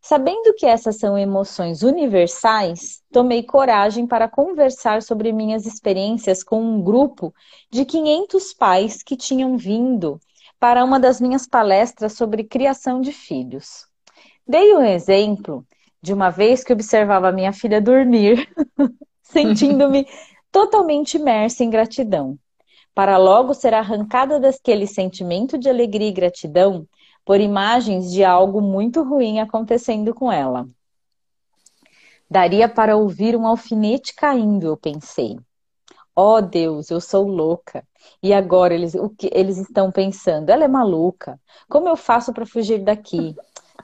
[SPEAKER 2] Sabendo que essas são emoções universais, tomei coragem para conversar sobre minhas experiências com um grupo de 500 pais que tinham vindo para uma das minhas palestras sobre criação de filhos. Dei um exemplo de uma vez que observava minha filha dormir, sentindo-me totalmente imersa em gratidão, para logo ser arrancada daquele sentimento de alegria e gratidão por imagens de algo muito ruim acontecendo com ela. Daria para ouvir um alfinete caindo, eu pensei. Oh Deus, eu sou louca. E agora eles, o que eles estão pensando? Ela é maluca. Como eu faço para fugir daqui?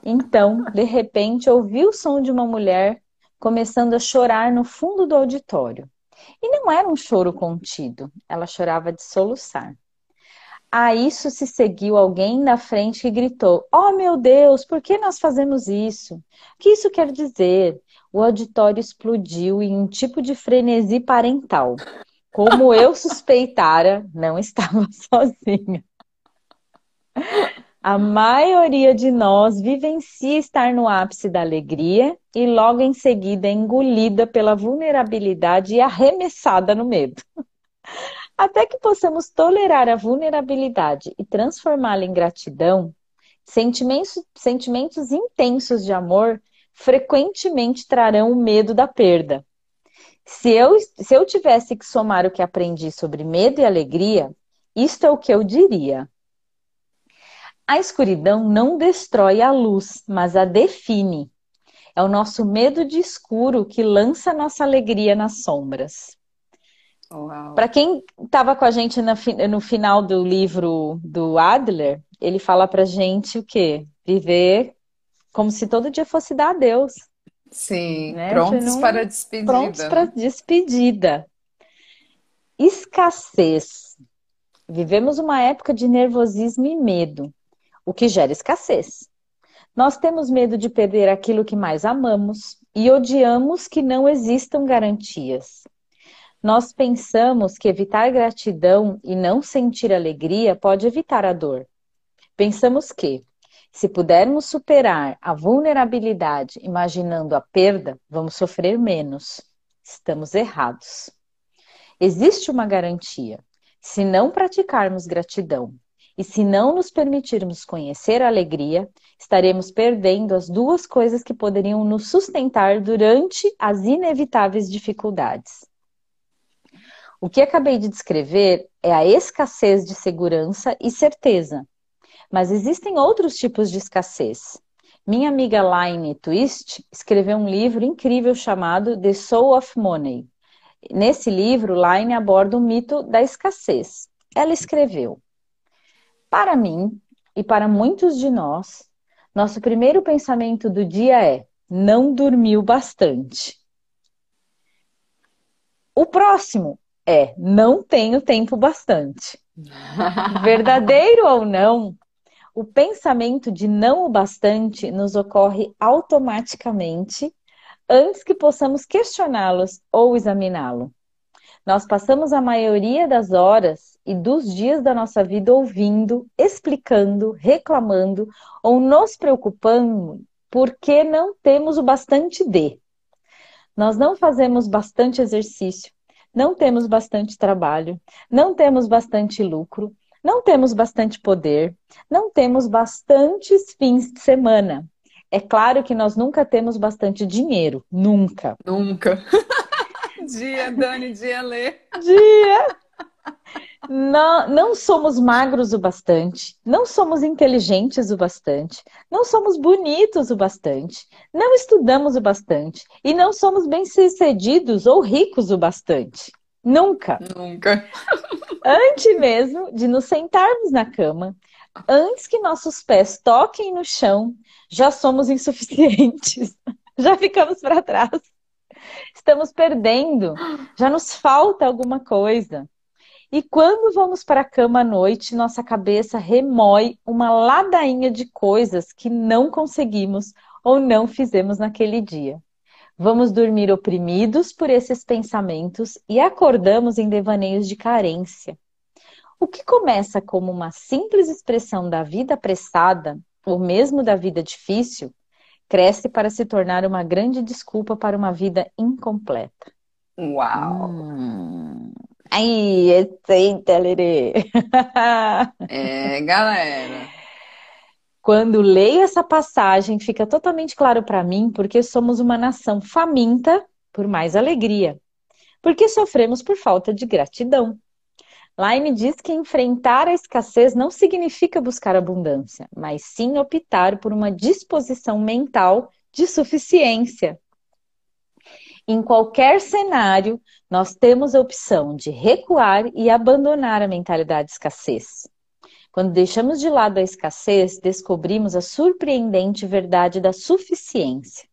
[SPEAKER 2] Então, de repente, ouvi o som de uma mulher começando a chorar no fundo do auditório. E não era um choro contido, ela chorava de soluçar. A isso se seguiu alguém na frente que gritou: Oh meu Deus, por que nós fazemos isso? O que isso quer dizer? O auditório explodiu em um tipo de frenesi parental. Como eu suspeitara, não estava sozinha. A maioria de nós vivencia estar no ápice da alegria e logo em seguida engolida pela vulnerabilidade e arremessada no medo. Até que possamos tolerar a vulnerabilidade e transformá-la em gratidão, sentimentos, sentimentos intensos de amor frequentemente trarão o medo da perda. Se eu, se eu tivesse que somar o que aprendi sobre medo e alegria, isto é o que eu diria. A escuridão não destrói a luz, mas a define. É o nosso medo de escuro que lança nossa alegria nas sombras. Para quem estava com a gente no final do livro do Adler, ele fala para gente o quê? Viver como se todo dia fosse dar a Deus.
[SPEAKER 3] Sim, né? prontos não... para a despedida.
[SPEAKER 2] Prontos para a despedida. Escassez. Vivemos uma época de nervosismo e medo o que gera escassez. Nós temos medo de perder aquilo que mais amamos e odiamos que não existam garantias. Nós pensamos que evitar gratidão e não sentir alegria pode evitar a dor. Pensamos que, se pudermos superar a vulnerabilidade imaginando a perda, vamos sofrer menos. Estamos errados. Existe uma garantia. Se não praticarmos gratidão e se não nos permitirmos conhecer a alegria, estaremos perdendo as duas coisas que poderiam nos sustentar durante as inevitáveis dificuldades. O que acabei de descrever é a escassez de segurança e certeza. Mas existem outros tipos de escassez. Minha amiga Laine Twist escreveu um livro incrível chamado The Soul of Money. nesse livro, Line aborda o mito da escassez. Ela escreveu: Para mim e para muitos de nós, nosso primeiro pensamento do dia é: não dormiu bastante. O próximo é: não tenho tempo bastante. Verdadeiro ou não, o pensamento de não o bastante nos ocorre automaticamente antes que possamos questioná-los ou examiná-lo. Nós passamos a maioria das horas e dos dias da nossa vida ouvindo, explicando, reclamando ou nos preocupando porque não temos o bastante de. Nós não fazemos bastante exercício, não temos bastante trabalho, não temos bastante lucro, não temos bastante poder, não temos bastantes fins de semana. É claro que nós nunca temos bastante dinheiro, nunca.
[SPEAKER 3] Nunca. dia, Dani, dia, Lê.
[SPEAKER 2] Dia! Não, não somos magros o bastante, não somos inteligentes o bastante, não somos bonitos o bastante, não estudamos o bastante e não somos bem-sucedidos ou ricos o bastante. Nunca.
[SPEAKER 3] Nunca.
[SPEAKER 2] Antes mesmo de nos sentarmos na cama, antes que nossos pés toquem no chão, já somos insuficientes. Já ficamos para trás. Estamos perdendo. Já nos falta alguma coisa. E quando vamos para a cama à noite, nossa cabeça remói uma ladainha de coisas que não conseguimos ou não fizemos naquele dia. Vamos dormir oprimidos por esses pensamentos e acordamos em devaneios de carência. O que começa como uma simples expressão da vida apressada, ou mesmo da vida difícil, cresce para se tornar uma grande desculpa para uma vida incompleta.
[SPEAKER 3] Uau!
[SPEAKER 2] Hum. Aí, eita, Lerê!
[SPEAKER 3] É, galera.
[SPEAKER 2] Quando leio essa passagem, fica totalmente claro para mim porque somos uma nação faminta por mais alegria, porque sofremos por falta de gratidão. Laine diz que enfrentar a escassez não significa buscar abundância, mas sim optar por uma disposição mental de suficiência. Em qualquer cenário, nós temos a opção de recuar e abandonar a mentalidade de escassez. Quando deixamos de lado a escassez, descobrimos a surpreendente verdade da suficiência.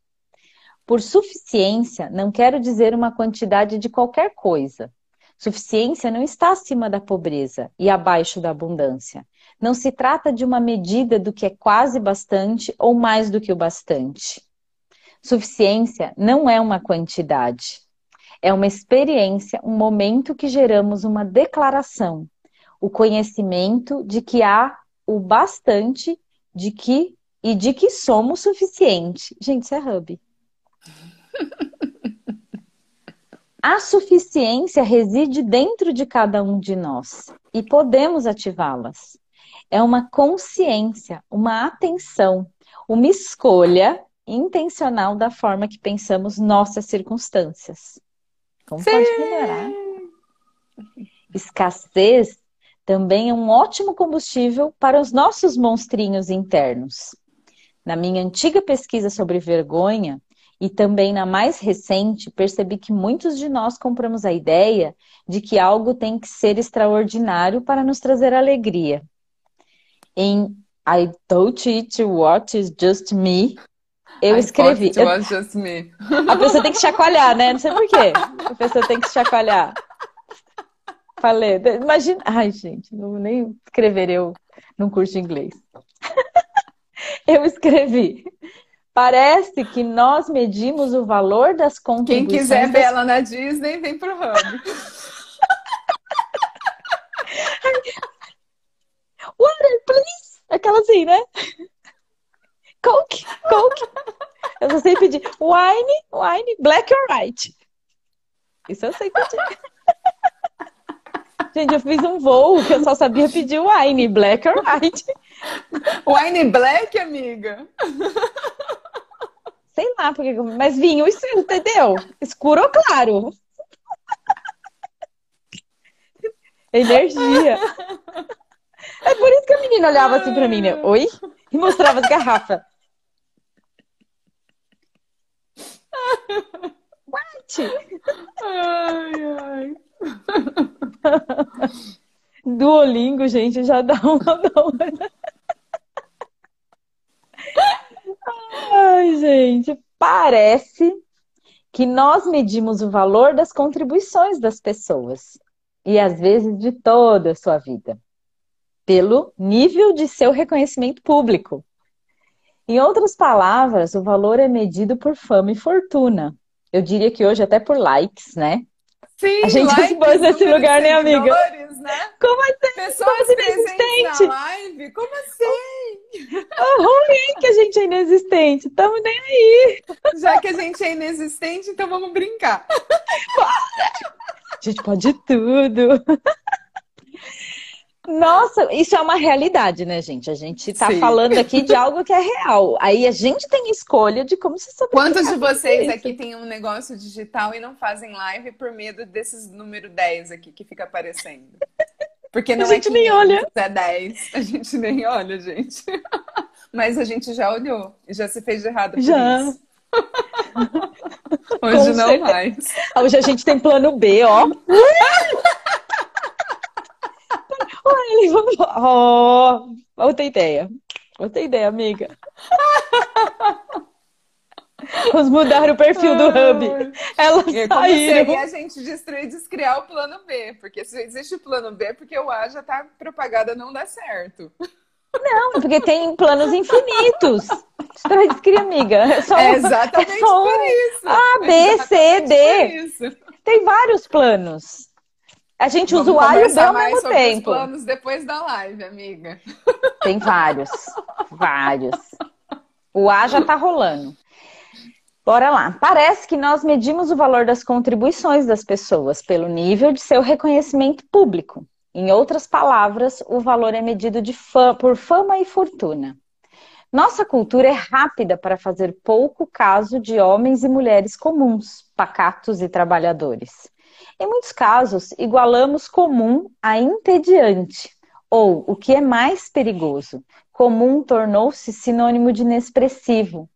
[SPEAKER 2] Por suficiência, não quero dizer uma quantidade de qualquer coisa. Suficiência não está acima da pobreza e abaixo da abundância. Não se trata de uma medida do que é quase bastante ou mais do que o bastante. Suficiência não é uma quantidade. É uma experiência, um momento que geramos uma declaração, o conhecimento de que há o bastante de que e de que somos suficiente. Gente, isso é hub. A suficiência reside dentro de cada um de nós e podemos ativá-las. É uma consciência, uma atenção, uma escolha intencional da forma que pensamos nossas circunstâncias. Como Sim. pode melhorar? Escassez também é um ótimo combustível para os nossos monstrinhos internos. Na minha antiga pesquisa sobre vergonha, e também na mais recente, percebi que muitos de nós compramos a ideia de que algo tem que ser extraordinário para nos trazer alegria. Em I Don't It What Is Just Me, eu I escrevi.
[SPEAKER 3] Me.
[SPEAKER 2] A pessoa tem que chacoalhar, né? Não sei porquê. A pessoa tem que chacoalhar. Falei. Imagina. Ai, gente, não nem escrever eu num curso de inglês. eu escrevi. Parece que nós medimos o valor das contribuições.
[SPEAKER 3] Quem quiser ver ela na Disney, vem pro Hub.
[SPEAKER 2] Water, please! Aquela assim, né? Coke, Coke. Eu só sei pedir wine, wine, black or white. Isso eu sei pedir. Gente, eu fiz um voo que eu só sabia pedir wine, black or white.
[SPEAKER 3] Wine black, amiga?
[SPEAKER 2] Sei lá, porque, mas vinho, isso, entendeu? Escuro ou claro? Energia. É por isso que a menina olhava assim pra mim, né? Oi? E mostrava as garrafas. What?
[SPEAKER 3] Ai, ai.
[SPEAKER 2] Duolingo, gente, já dá uma dor. Ai, gente, parece que nós medimos o valor das contribuições das pessoas e às vezes de toda a sua vida pelo nível de seu reconhecimento público. Em outras palavras, o valor é medido por fama e fortuna. Eu diria que hoje até por likes, né?
[SPEAKER 3] Sim,
[SPEAKER 2] a gente
[SPEAKER 3] likes,
[SPEAKER 2] expôs nesse lugar, né, amiga?
[SPEAKER 3] Né?
[SPEAKER 2] Como assim?
[SPEAKER 3] Pessoas presentes na live? Como assim?
[SPEAKER 2] Oh, ruim que a gente é inexistente. Tamo nem aí.
[SPEAKER 3] Já que a gente é inexistente, então vamos brincar.
[SPEAKER 2] A gente pode tudo. Nossa, isso é uma realidade, né, gente? A gente tá Sim. falando aqui de algo que é real. Aí a gente tem escolha de como se sobreviver.
[SPEAKER 3] Quantos de vocês aqui têm um negócio digital e não fazem live por medo desses número 10 aqui que fica aparecendo? Porque não
[SPEAKER 2] a gente
[SPEAKER 3] é 500,
[SPEAKER 2] nem olha.
[SPEAKER 3] é 10. A gente nem olha, gente. Mas a gente já olhou e já se fez de errado por
[SPEAKER 2] já.
[SPEAKER 3] isso. Hoje Com não certeza. mais.
[SPEAKER 2] Hoje a gente tem plano B, ó. Oh, outra ideia. Outra ideia, amiga. Vamos mudar o perfil do Hub. Elas
[SPEAKER 3] eu
[SPEAKER 2] saíram.
[SPEAKER 3] a gente destruir, descriar o plano B. Porque se existe o plano B, porque o A já tá propagada, não dá certo.
[SPEAKER 2] Não, porque tem planos infinitos. Destrói, descria, amiga. É,
[SPEAKER 3] só, é exatamente é só... por isso.
[SPEAKER 2] A, B,
[SPEAKER 3] é
[SPEAKER 2] C, D. Tem vários planos. A gente
[SPEAKER 3] Vamos
[SPEAKER 2] usa o A e o B ao mesmo tempo.
[SPEAKER 3] Os planos depois da live, amiga.
[SPEAKER 2] Tem vários, vários. O A já tá rolando. Bora lá. Parece que nós medimos o valor das contribuições das pessoas pelo nível de seu reconhecimento público. Em outras palavras, o valor é medido fama, por fama e fortuna. Nossa cultura é rápida para fazer pouco caso de homens e mulheres comuns, pacatos e trabalhadores. Em muitos casos, igualamos comum a entediante, ou, o que é mais perigoso, comum tornou-se sinônimo de inexpressivo.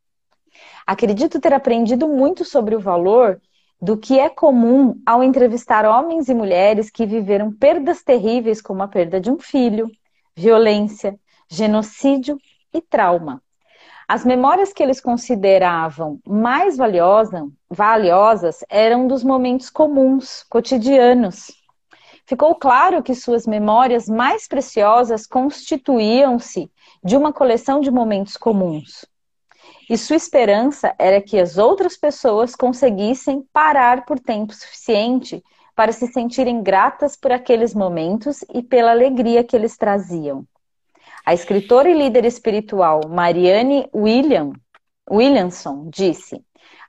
[SPEAKER 2] Acredito ter aprendido muito sobre o valor do que é comum ao entrevistar homens e mulheres que viveram perdas terríveis como a perda de um filho, violência, genocídio e trauma. As memórias que eles consideravam mais valiosas, eram dos momentos comuns, cotidianos. Ficou claro que suas memórias mais preciosas constituíam-se de uma coleção de momentos comuns. E sua esperança era que as outras pessoas conseguissem parar por tempo suficiente para se sentirem gratas por aqueles momentos e pela alegria que eles traziam. A escritora e líder espiritual Marianne William, Williamson disse: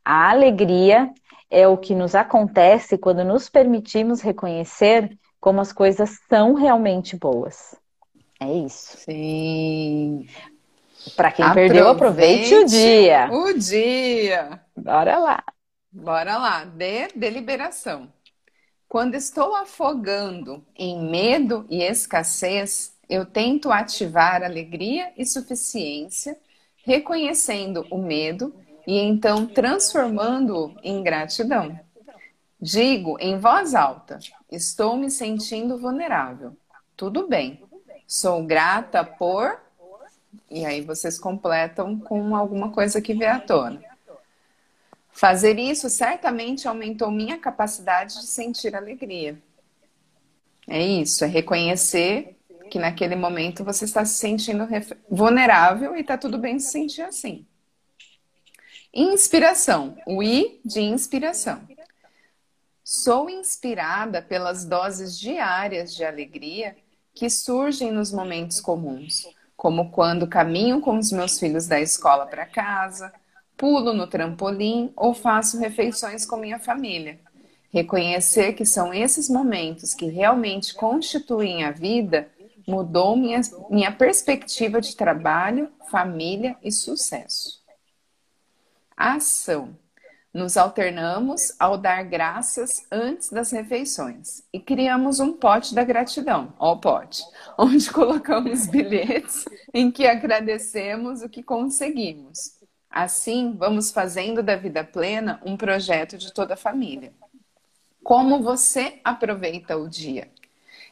[SPEAKER 2] A alegria é o que nos acontece quando nos permitimos reconhecer como as coisas são realmente boas. É isso.
[SPEAKER 3] Sim.
[SPEAKER 2] Para quem aproveite perdeu, aproveite o dia.
[SPEAKER 3] O dia.
[SPEAKER 2] Bora lá.
[SPEAKER 3] Bora lá. De deliberação. Quando estou afogando em medo e escassez, eu tento ativar alegria e suficiência, reconhecendo o medo e então transformando-o em gratidão. Digo em voz alta: estou me sentindo vulnerável. Tudo bem. Sou grata por. E aí vocês completam com alguma coisa que vê à tona. Fazer isso certamente aumentou minha capacidade de sentir alegria. É isso, é reconhecer que naquele momento você está se sentindo vulnerável e está tudo bem se sentir assim. Inspiração. O I de inspiração. Sou inspirada pelas doses diárias de alegria que surgem nos momentos comuns, como quando caminho com os meus filhos da escola para casa, pulo no trampolim ou faço refeições com minha família. Reconhecer que são esses momentos que realmente constituem a vida mudou minha, minha perspectiva de trabalho, família e sucesso. Ação. Nos alternamos ao dar graças antes das refeições e criamos um pote da gratidão, ó pote, onde colocamos bilhetes em que agradecemos o que conseguimos. Assim, vamos fazendo da vida plena um projeto de toda a família. Como você aproveita o dia?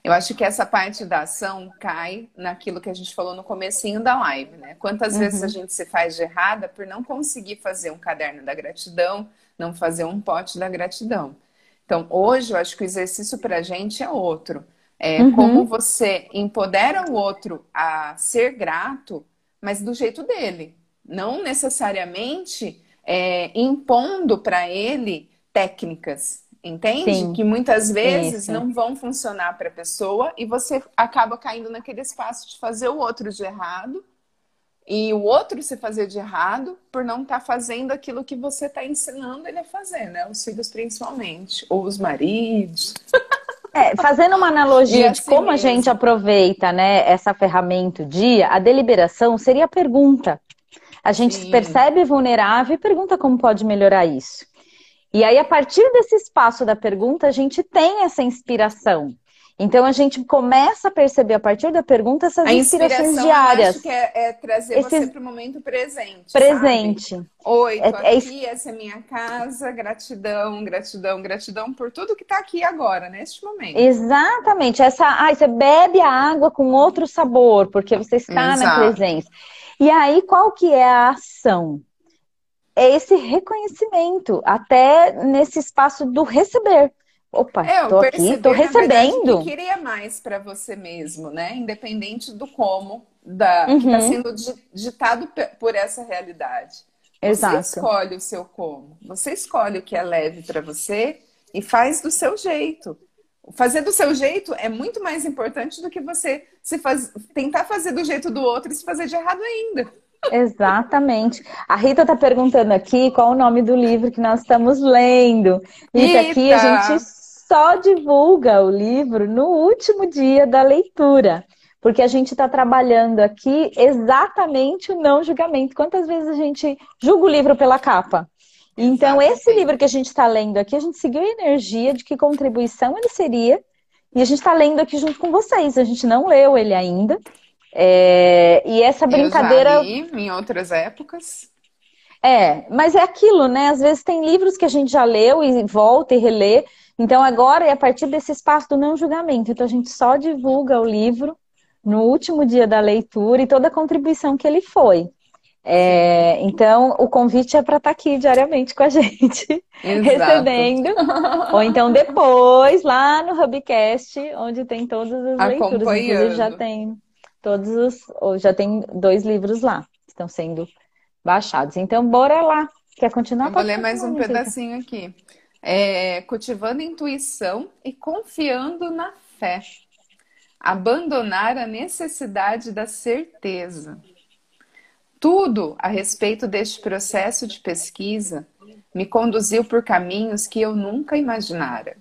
[SPEAKER 3] Eu acho que essa parte da ação cai naquilo que a gente falou no comecinho da live, né? Quantas uhum. vezes a gente se faz de errada por não conseguir fazer um caderno da gratidão, não fazer um pote da gratidão. Então, hoje eu acho que o exercício para a gente é outro. É uhum. como você empodera o outro a ser grato, mas do jeito dele. Não necessariamente é, impondo para ele técnicas, entende? Sim. Que muitas vezes Isso. não vão funcionar para a pessoa e você acaba caindo naquele espaço de fazer o outro de errado e o outro se fazer de errado por não estar tá fazendo aquilo que você está ensinando ele a fazer, né? Os filhos principalmente, ou os maridos.
[SPEAKER 2] É, fazendo uma analogia assim de como mesmo. a gente aproveita, né, essa ferramenta dia, a deliberação seria a pergunta. A gente Sim. se percebe vulnerável e pergunta como pode melhorar isso. E aí, a partir desse espaço da pergunta, a gente tem essa inspiração. Então a gente começa a perceber a partir da pergunta essas a inspirações diárias.
[SPEAKER 3] acho que é, é trazer Esse... você para o momento presente.
[SPEAKER 2] Presente.
[SPEAKER 3] Sabe? Oi, tô é, é aqui, é... essa é minha casa, gratidão, gratidão, gratidão por tudo que está aqui agora, neste momento.
[SPEAKER 2] Exatamente. Essa, ah, você bebe a água com outro sabor, porque você está Exato. na presença. E aí, qual que é a ação? É esse reconhecimento, até nesse espaço do receber. Opa, é, tô aqui, tô recebendo.
[SPEAKER 3] Verdade, que queria mais para você mesmo, né? Independente do como, da, uhum. que está sendo ditado por essa realidade. Exato. Você escolhe o seu como. Você escolhe o que é leve para você e faz do seu jeito. Fazer do seu jeito é muito mais importante do que você se faz... tentar fazer do jeito do outro e se fazer de errado ainda.
[SPEAKER 2] Exatamente. A Rita está perguntando aqui qual o nome do livro que nós estamos lendo. Rita, aqui a gente só divulga o livro no último dia da leitura. Porque a gente está trabalhando aqui exatamente o não julgamento. Quantas vezes a gente julga o livro pela capa? Então, esse livro que a gente está lendo aqui, a gente seguiu a energia de que contribuição ele seria. E a gente está lendo aqui junto com vocês. A gente não leu ele ainda. É... E essa brincadeira. Eu
[SPEAKER 3] já li em outras épocas.
[SPEAKER 2] É, mas é aquilo, né? Às vezes tem livros que a gente já leu e volta e relê. Então, agora é a partir desse espaço do não julgamento. Então, a gente só divulga o livro no último dia da leitura e toda a contribuição que ele foi. É, então, o convite é para estar tá aqui diariamente com a gente, recebendo. Ou então depois, lá no Hubcast, onde tem todas as leituras. Inclusive, já tem todos os. Já tem dois livros lá, que estão sendo baixados. Então, bora lá. Quer continuar?
[SPEAKER 3] vou ler mais um pedacinho aqui é, cultivando intuição e confiando na fé. Abandonar a necessidade da certeza. Tudo a respeito deste processo de pesquisa me conduziu por caminhos que eu nunca imaginara.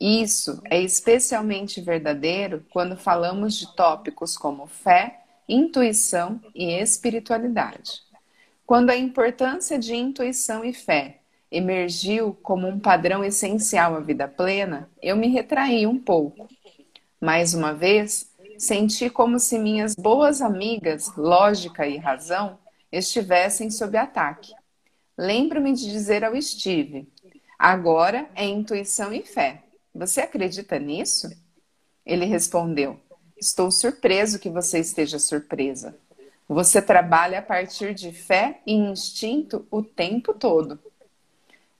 [SPEAKER 3] Isso é especialmente verdadeiro quando falamos de tópicos como fé, intuição e espiritualidade. Quando a importância de intuição e fé emergiu como um padrão essencial à vida plena, eu me retraí um pouco. Mais uma vez, senti como se minhas boas amigas, lógica e razão, estivessem sob ataque. Lembro-me de dizer ao Steve: agora é intuição e fé. Você acredita nisso? Ele respondeu: Estou surpreso que você esteja surpresa. Você trabalha a partir de fé e instinto o tempo todo.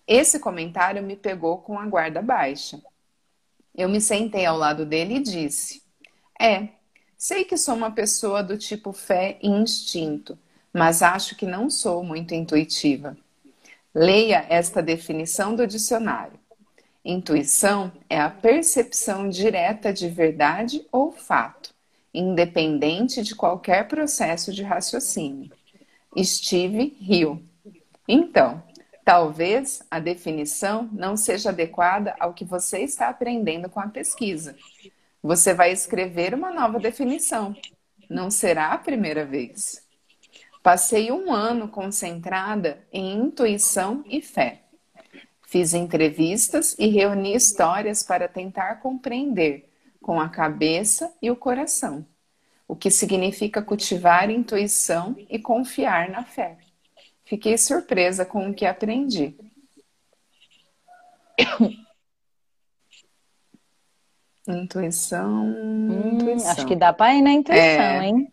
[SPEAKER 3] Esse comentário me pegou com a guarda baixa. Eu me sentei ao lado dele e disse: É, sei que sou uma pessoa do tipo fé e instinto, mas acho que não sou muito intuitiva. Leia esta definição do dicionário. Intuição é a percepção direta de verdade ou fato, independente de qualquer processo de raciocínio. Steve Hill. Então, Talvez a definição não seja adequada ao que você está aprendendo com a pesquisa. Você vai escrever uma nova definição. Não será a primeira vez. Passei um ano concentrada em intuição e fé. Fiz entrevistas e reuni histórias para tentar compreender com a cabeça e o coração o que significa cultivar intuição e confiar na fé. Fiquei surpresa com o que aprendi. Intuição.
[SPEAKER 2] Hum,
[SPEAKER 3] intuição.
[SPEAKER 2] acho que dá para ir na intuição,
[SPEAKER 3] É.
[SPEAKER 2] hein?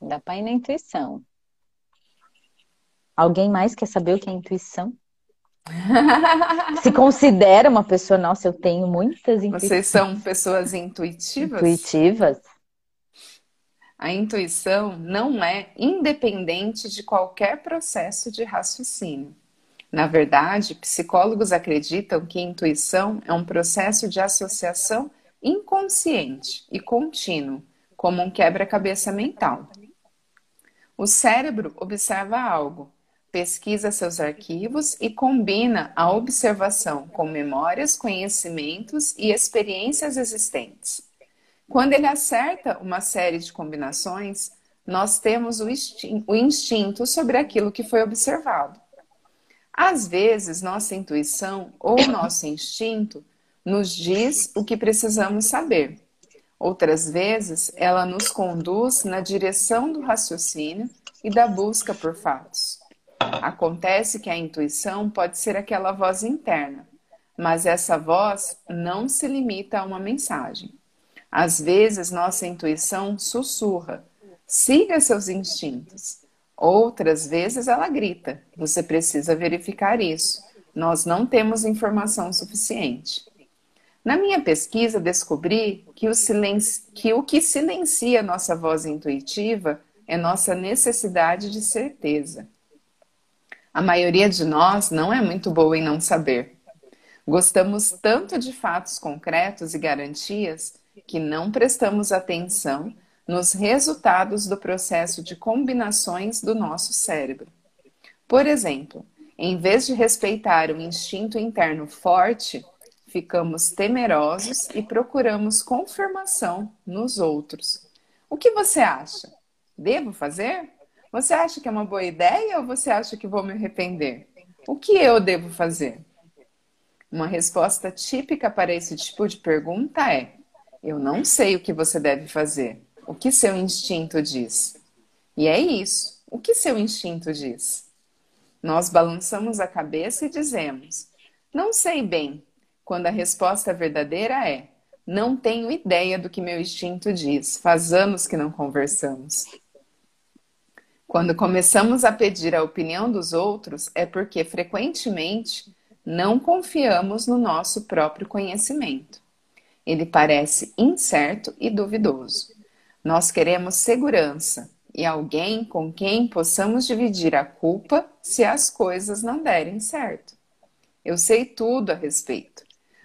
[SPEAKER 2] Dá para ir na intuição. Alguém mais quer saber o que é intuição? Se considera uma pessoa, nossa, eu tenho muitas intuições
[SPEAKER 3] Vocês são pessoas intuitivas?
[SPEAKER 2] intuitivas.
[SPEAKER 3] A intuição não é independente de qualquer processo de raciocínio. Na verdade, psicólogos acreditam que intuição é um processo de associação inconsciente e contínuo, como um quebra-cabeça mental. O cérebro observa algo, pesquisa seus arquivos e combina a observação com memórias, conhecimentos e experiências existentes. Quando ele acerta uma série de combinações, nós temos o instin- o instinto sobre aquilo que foi observado. Às vezes, nossa intuição ou nosso instinto nos diz o que precisamos saber. Outras vezes, ela nos conduz na direção do raciocínio e da busca por fatos. Acontece que a intuição pode ser aquela voz interna, mas essa voz não se limita a uma mensagem. Às vezes, nossa intuição sussurra: siga seus instintos. Outras vezes, ela grita: você precisa verificar isso. Nós não temos informação suficiente. Na minha pesquisa, descobri que o, silenci... que o que silencia nossa voz intuitiva é nossa necessidade de certeza. A maioria de nós não é muito boa em não saber. Gostamos tanto de fatos concretos e garantias que não prestamos atenção nos resultados do processo de combinações do nosso cérebro. Por exemplo, em vez de respeitar um instinto interno forte, ficamos temerosos e procuramos confirmação nos outros. O que você acha? Devo fazer? Você acha que é uma boa ideia ou você acha que vou me arrepender? O que eu devo fazer? Uma resposta típica para esse tipo de pergunta é: Eu não sei o que você deve fazer. O que seu instinto diz? E é isso. O que seu instinto diz? Nós balançamos a cabeça e dizemos: Não sei bem. Quando a resposta verdadeira é: Não tenho ideia do que meu instinto diz. Faz anos que não conversamos. Quando começamos a pedir a opinião dos outros, é porque frequentemente não confiamos no nosso próprio conhecimento. Ele parece incerto e duvidoso. Nós queremos segurança e alguém com quem possamos dividir a culpa se as coisas não derem certo. Eu sei tudo a respeito.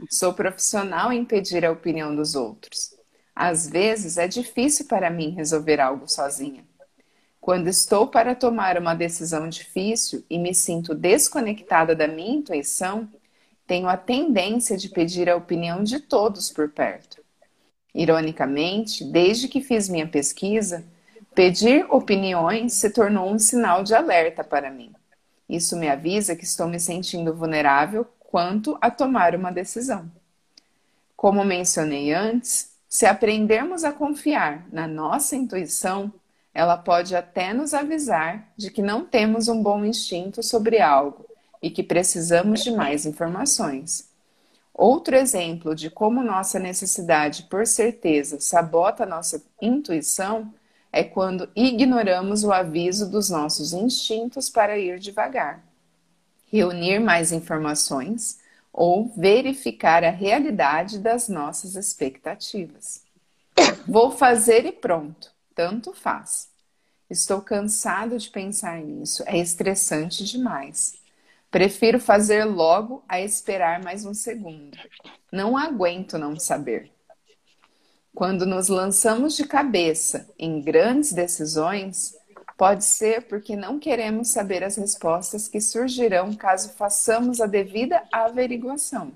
[SPEAKER 3] Sou profissional em pedir a opinião dos outros. Às vezes é difícil para mim resolver algo sozinha. Quando estou para tomar uma decisão difícil e me sinto desconectada da minha intuição, tenho a tendência de pedir a opinião de todos por perto. Ironicamente, desde que fiz minha pesquisa, pedir opiniões se tornou um sinal de alerta para mim. Isso me avisa que estou me sentindo vulnerável quanto a tomar uma decisão. Como mencionei antes, se aprendermos a confiar na nossa intuição, ela pode até nos avisar de que não temos um bom instinto sobre algo e que precisamos de mais informações. Outro exemplo de como nossa necessidade por certeza sabota nossa intuição é quando ignoramos o aviso dos nossos instintos para ir devagar, reunir mais informações ou verificar a realidade das nossas expectativas. Vou fazer e pronto, tanto faz. Estou cansado de pensar nisso, é estressante demais. Prefiro fazer logo a esperar mais um segundo. Não aguento não saber. Quando nos lançamos de cabeça em grandes decisões, pode ser porque não queremos saber as respostas que surgirão caso façamos a devida averiguação.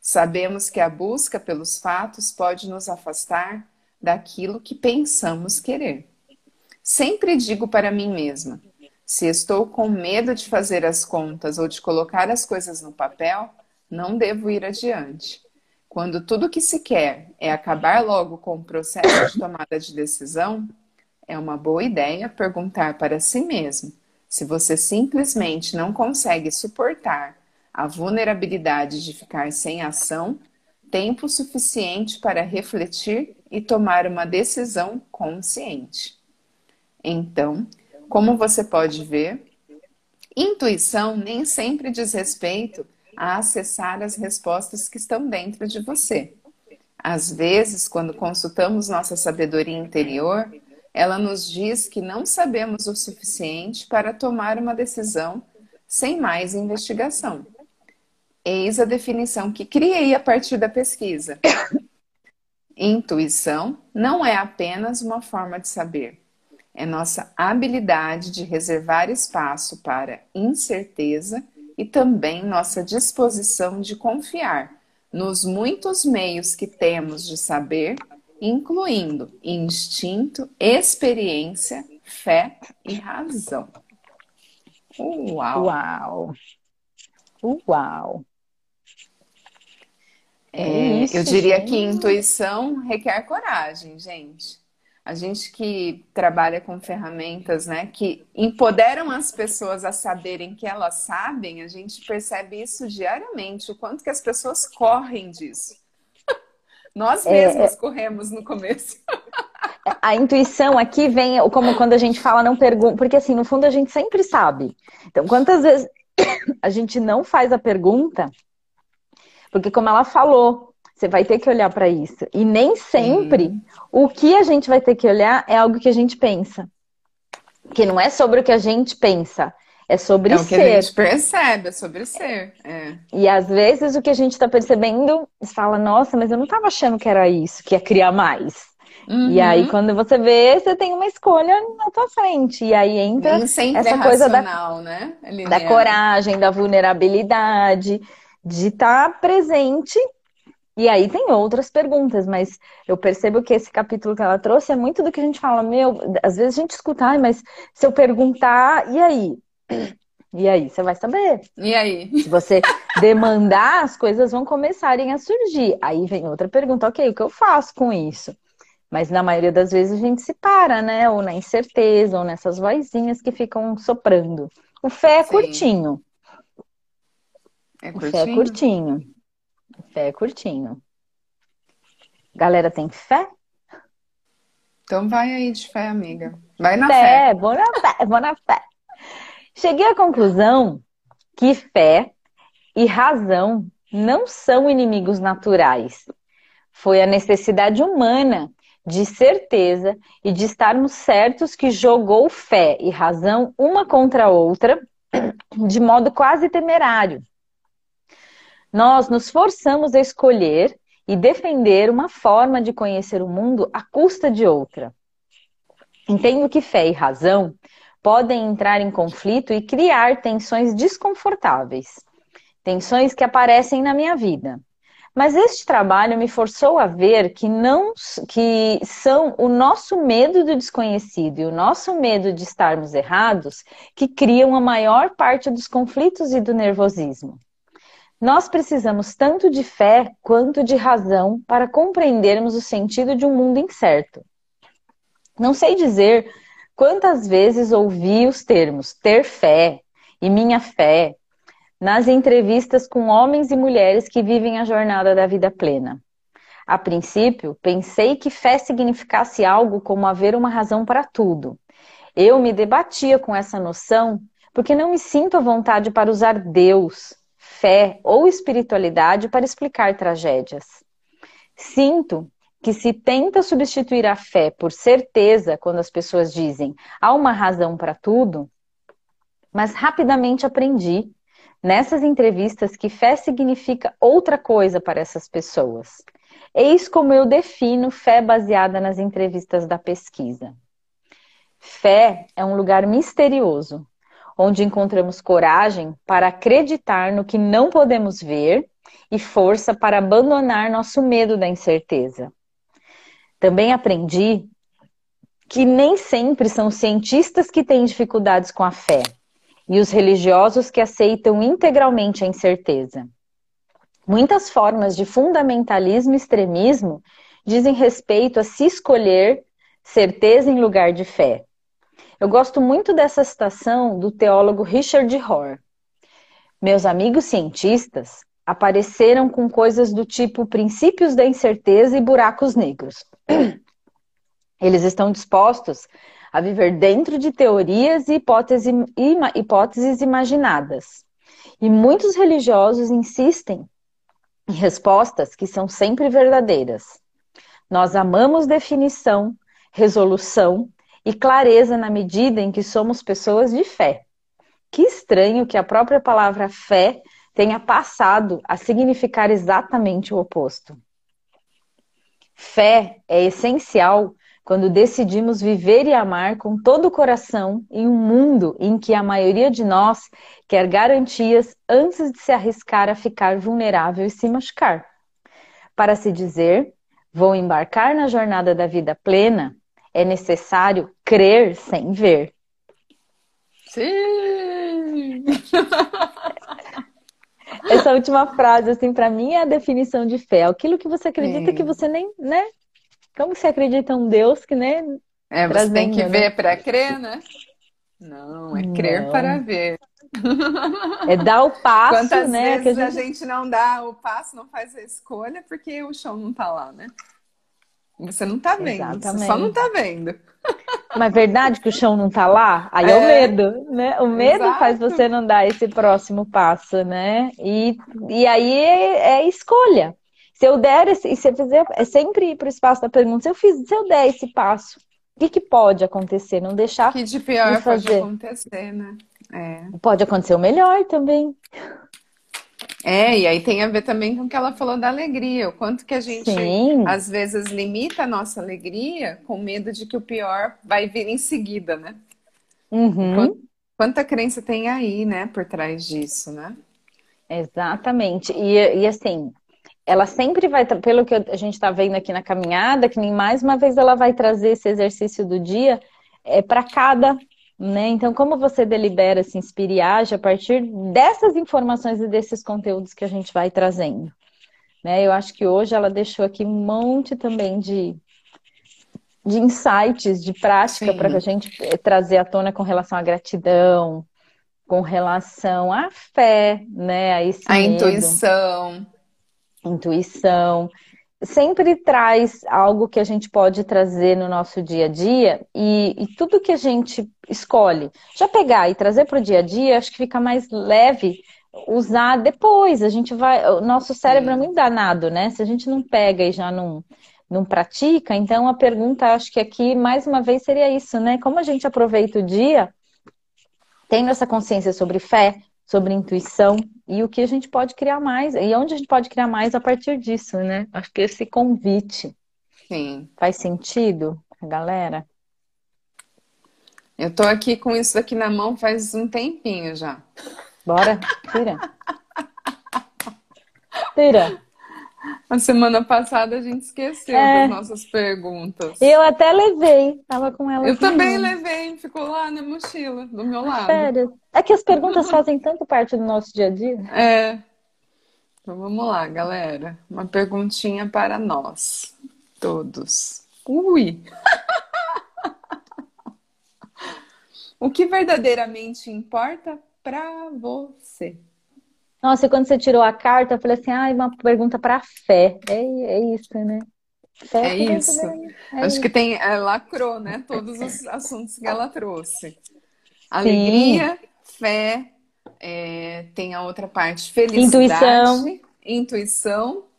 [SPEAKER 3] Sabemos que a busca pelos fatos pode nos afastar daquilo que pensamos querer. Sempre digo para mim mesma: se estou com medo de fazer as contas ou de colocar as coisas no papel, não devo ir adiante. Quando tudo que se quer é acabar logo com o processo de tomada de decisão, é uma boa ideia perguntar para si mesmo se você simplesmente não consegue suportar a vulnerabilidade de ficar sem ação, tempo suficiente para refletir e tomar uma decisão consciente. Então, como você pode ver, intuição nem sempre diz respeito a acessar as respostas que estão dentro de você. Às vezes, quando consultamos nossa sabedoria interior, ela nos diz que não sabemos o suficiente para tomar uma decisão sem mais investigação. Eis a definição que criei a partir da pesquisa. Intuição não é apenas uma forma de saber, é nossa habilidade de reservar espaço para incerteza e também nossa disposição de confiar nos muitos meios que temos de saber, incluindo instinto, experiência, fé e razão.
[SPEAKER 2] Uau! Uau! Uau!
[SPEAKER 3] É, é isso, eu diria gente. que intuição requer coragem, gente. A gente que trabalha com ferramentas, né, que empoderam as pessoas a saberem que elas sabem, a gente percebe isso diariamente, o quanto que as pessoas correm disso. Nós é, mesmos é, corremos no começo.
[SPEAKER 2] A intuição aqui vem, como quando a gente fala não pergunta, porque assim, no fundo a gente sempre sabe. Então, quantas vezes a gente não faz a pergunta, porque como ela falou, você vai ter que olhar para isso. E nem sempre o que a gente vai ter que olhar é algo que a gente pensa. Que não é sobre o que a gente pensa, é sobre
[SPEAKER 3] é
[SPEAKER 2] ser.
[SPEAKER 3] É o que a gente percebe, é sobre ser. É.
[SPEAKER 2] E às vezes o que a gente está percebendo, você fala, nossa, mas eu não estava achando que era isso, que ia criar mais. Uhum. E aí, quando você vê, você tem uma escolha na tua frente. E aí entra essa coisa da,
[SPEAKER 3] né?
[SPEAKER 2] da coragem, da vulnerabilidade, de estar tá presente e aí tem outras perguntas, mas eu percebo que esse capítulo que ela trouxe é muito do que a gente fala, meu, às vezes a gente escuta, ah, mas se eu perguntar, e aí? E aí, você vai saber.
[SPEAKER 3] E aí?
[SPEAKER 2] Se você demandar, as coisas vão começarem a surgir. Aí vem outra pergunta, ok, o que eu faço com isso? Mas na maioria das vezes a gente se para, né? Ou na incerteza, ou nessas vozinhas que ficam soprando. O fé é Sim. curtinho.
[SPEAKER 3] É curtinho? O fé
[SPEAKER 2] é curtinho. Fé é curtinho. Galera tem fé?
[SPEAKER 3] Então vai aí de fé, amiga. Vai na fé.
[SPEAKER 2] fé. Vou na fé, vou na fé. Cheguei à conclusão que fé e razão não são inimigos naturais. Foi a necessidade humana de certeza e de estarmos certos que jogou fé e razão uma contra a outra de modo quase temerário nós nos forçamos a escolher e defender uma forma de conhecer o mundo à custa de outra. Entendo que fé e razão podem entrar em conflito e criar tensões desconfortáveis, tensões que aparecem na minha vida. Mas este trabalho me forçou a ver que não que são o nosso medo do desconhecido e o nosso medo de estarmos errados que criam a maior parte dos conflitos e do nervosismo. Nós precisamos tanto de fé quanto de razão para compreendermos o sentido de um mundo incerto. Não sei dizer quantas vezes ouvi os termos ter fé e minha fé nas entrevistas com homens e mulheres que vivem a jornada da vida plena. A princípio, pensei que fé significasse algo como haver uma razão para tudo. Eu me debatia com essa noção porque não me sinto à vontade para usar Deus, fé ou espiritualidade para explicar tragédias. Sinto que se tenta substituir a fé por certeza quando as pessoas dizem há uma razão para tudo, mas rapidamente aprendi nessas entrevistas que fé significa outra coisa para essas pessoas. Eis como eu defino fé baseada nas entrevistas da pesquisa. Fé é um lugar misterioso, onde encontramos coragem para acreditar no que não podemos ver e força para abandonar nosso medo da incerteza. Também aprendi que nem sempre são cientistas que têm dificuldades com a fé e os religiosos que aceitam integralmente a incerteza. Muitas formas de fundamentalismo e extremismo dizem respeito a se escolher certeza em lugar de fé. Eu gosto muito dessa citação do teólogo Richard Rohr. Meus amigos cientistas apareceram com coisas do tipo princípios da incerteza e buracos negros. Eles estão dispostos a viver dentro de teorias e hipóteses, hipóteses imaginadas. E muitos religiosos insistem em respostas que são sempre verdadeiras. Nós amamos definição, resolução e clareza na medida em que somos pessoas de fé. Que estranho que a própria palavra fé tenha passado a significar exatamente o oposto. Fé é essencial quando decidimos viver e amar com todo o coração em um mundo em que a maioria de nós quer garantias antes de se arriscar a ficar vulnerável e se machucar. Para se dizer, vou embarcar na jornada da vida plena, é necessário crer sem ver.
[SPEAKER 3] Sim!
[SPEAKER 2] Essa última frase, assim, para mim é a definição de fé. Aquilo que você acredita Sim. que você nem, né? Como você acredita em um Deus que, né?
[SPEAKER 3] É, você trazendo, tem que né? ver para crer, né? Não, é crer não. para ver.
[SPEAKER 2] É dar o passo,
[SPEAKER 3] Quantas
[SPEAKER 2] né?
[SPEAKER 3] Vezes a, gente... a gente não dá o passo, não faz a escolha, porque o chão não tá lá, né? Você não tá vendo, Exatamente. você só não tá vendo.
[SPEAKER 2] Mas é verdade que o chão não tá lá? Aí é, é o medo, né? O medo Exato. faz você não dar esse próximo passo, né? E, e aí é, é escolha. Se eu der esse, se eu fizer, é sempre ir para o espaço da pergunta. Se eu fiz, se eu der esse passo, o que, que pode acontecer? Não deixar.
[SPEAKER 3] que de pior de fazer. pode acontecer, né? É.
[SPEAKER 2] Pode acontecer o melhor também.
[SPEAKER 3] É, e aí tem a ver também com o que ela falou da alegria, o quanto que a gente Sim. às vezes limita a nossa alegria com medo de que o pior vai vir em seguida, né?
[SPEAKER 2] Uhum.
[SPEAKER 3] Quanta crença tem aí, né, por trás disso, né?
[SPEAKER 2] Exatamente. E, e assim, ela sempre vai, pelo que a gente está vendo aqui na caminhada, que nem mais uma vez ela vai trazer esse exercício do dia é, para cada né? Então, como você delibera, se inspira e age a partir dessas informações e desses conteúdos que a gente vai trazendo? Né? Eu acho que hoje ela deixou aqui um monte também de, de insights, de prática para a gente eh, trazer à tona com relação à gratidão, com relação à fé, né? A,
[SPEAKER 3] a medo, intuição.
[SPEAKER 2] Intuição sempre traz algo que a gente pode trazer no nosso dia a dia e, e tudo que a gente escolhe já pegar e trazer para o dia a dia, acho que fica mais leve usar depois. A gente vai, o nosso cérebro é muito danado, né? Se a gente não pega e já não não pratica, então a pergunta acho que aqui mais uma vez seria isso, né? Como a gente aproveita o dia tendo essa consciência sobre fé, sobre intuição e o que a gente pode criar mais e onde a gente pode criar mais a partir disso, né? Acho que esse convite
[SPEAKER 3] Sim.
[SPEAKER 2] faz sentido, galera.
[SPEAKER 3] Eu tô aqui com isso aqui na mão faz um tempinho já.
[SPEAKER 2] Bora, tira. Tira.
[SPEAKER 3] A semana passada a gente esqueceu é. das nossas perguntas.
[SPEAKER 2] Eu até levei, tava com ela.
[SPEAKER 3] Eu também levei, ficou lá na mochila, do meu lado.
[SPEAKER 2] Sério. É que as perguntas fazem tanto parte do nosso dia a dia.
[SPEAKER 3] É. Então vamos lá, galera. Uma perguntinha para nós, todos. Ui! o que verdadeiramente importa para você?
[SPEAKER 2] Nossa, e quando você tirou a carta, eu falei assim, ah, uma pergunta para fé. É, é isso, né?
[SPEAKER 3] Fé é isso. É Acho isso. que tem, é, lacrou, né? Todos os assuntos que ela trouxe. Alegria, Sim. fé, é, tem a outra parte, felicidade, intuição, intuição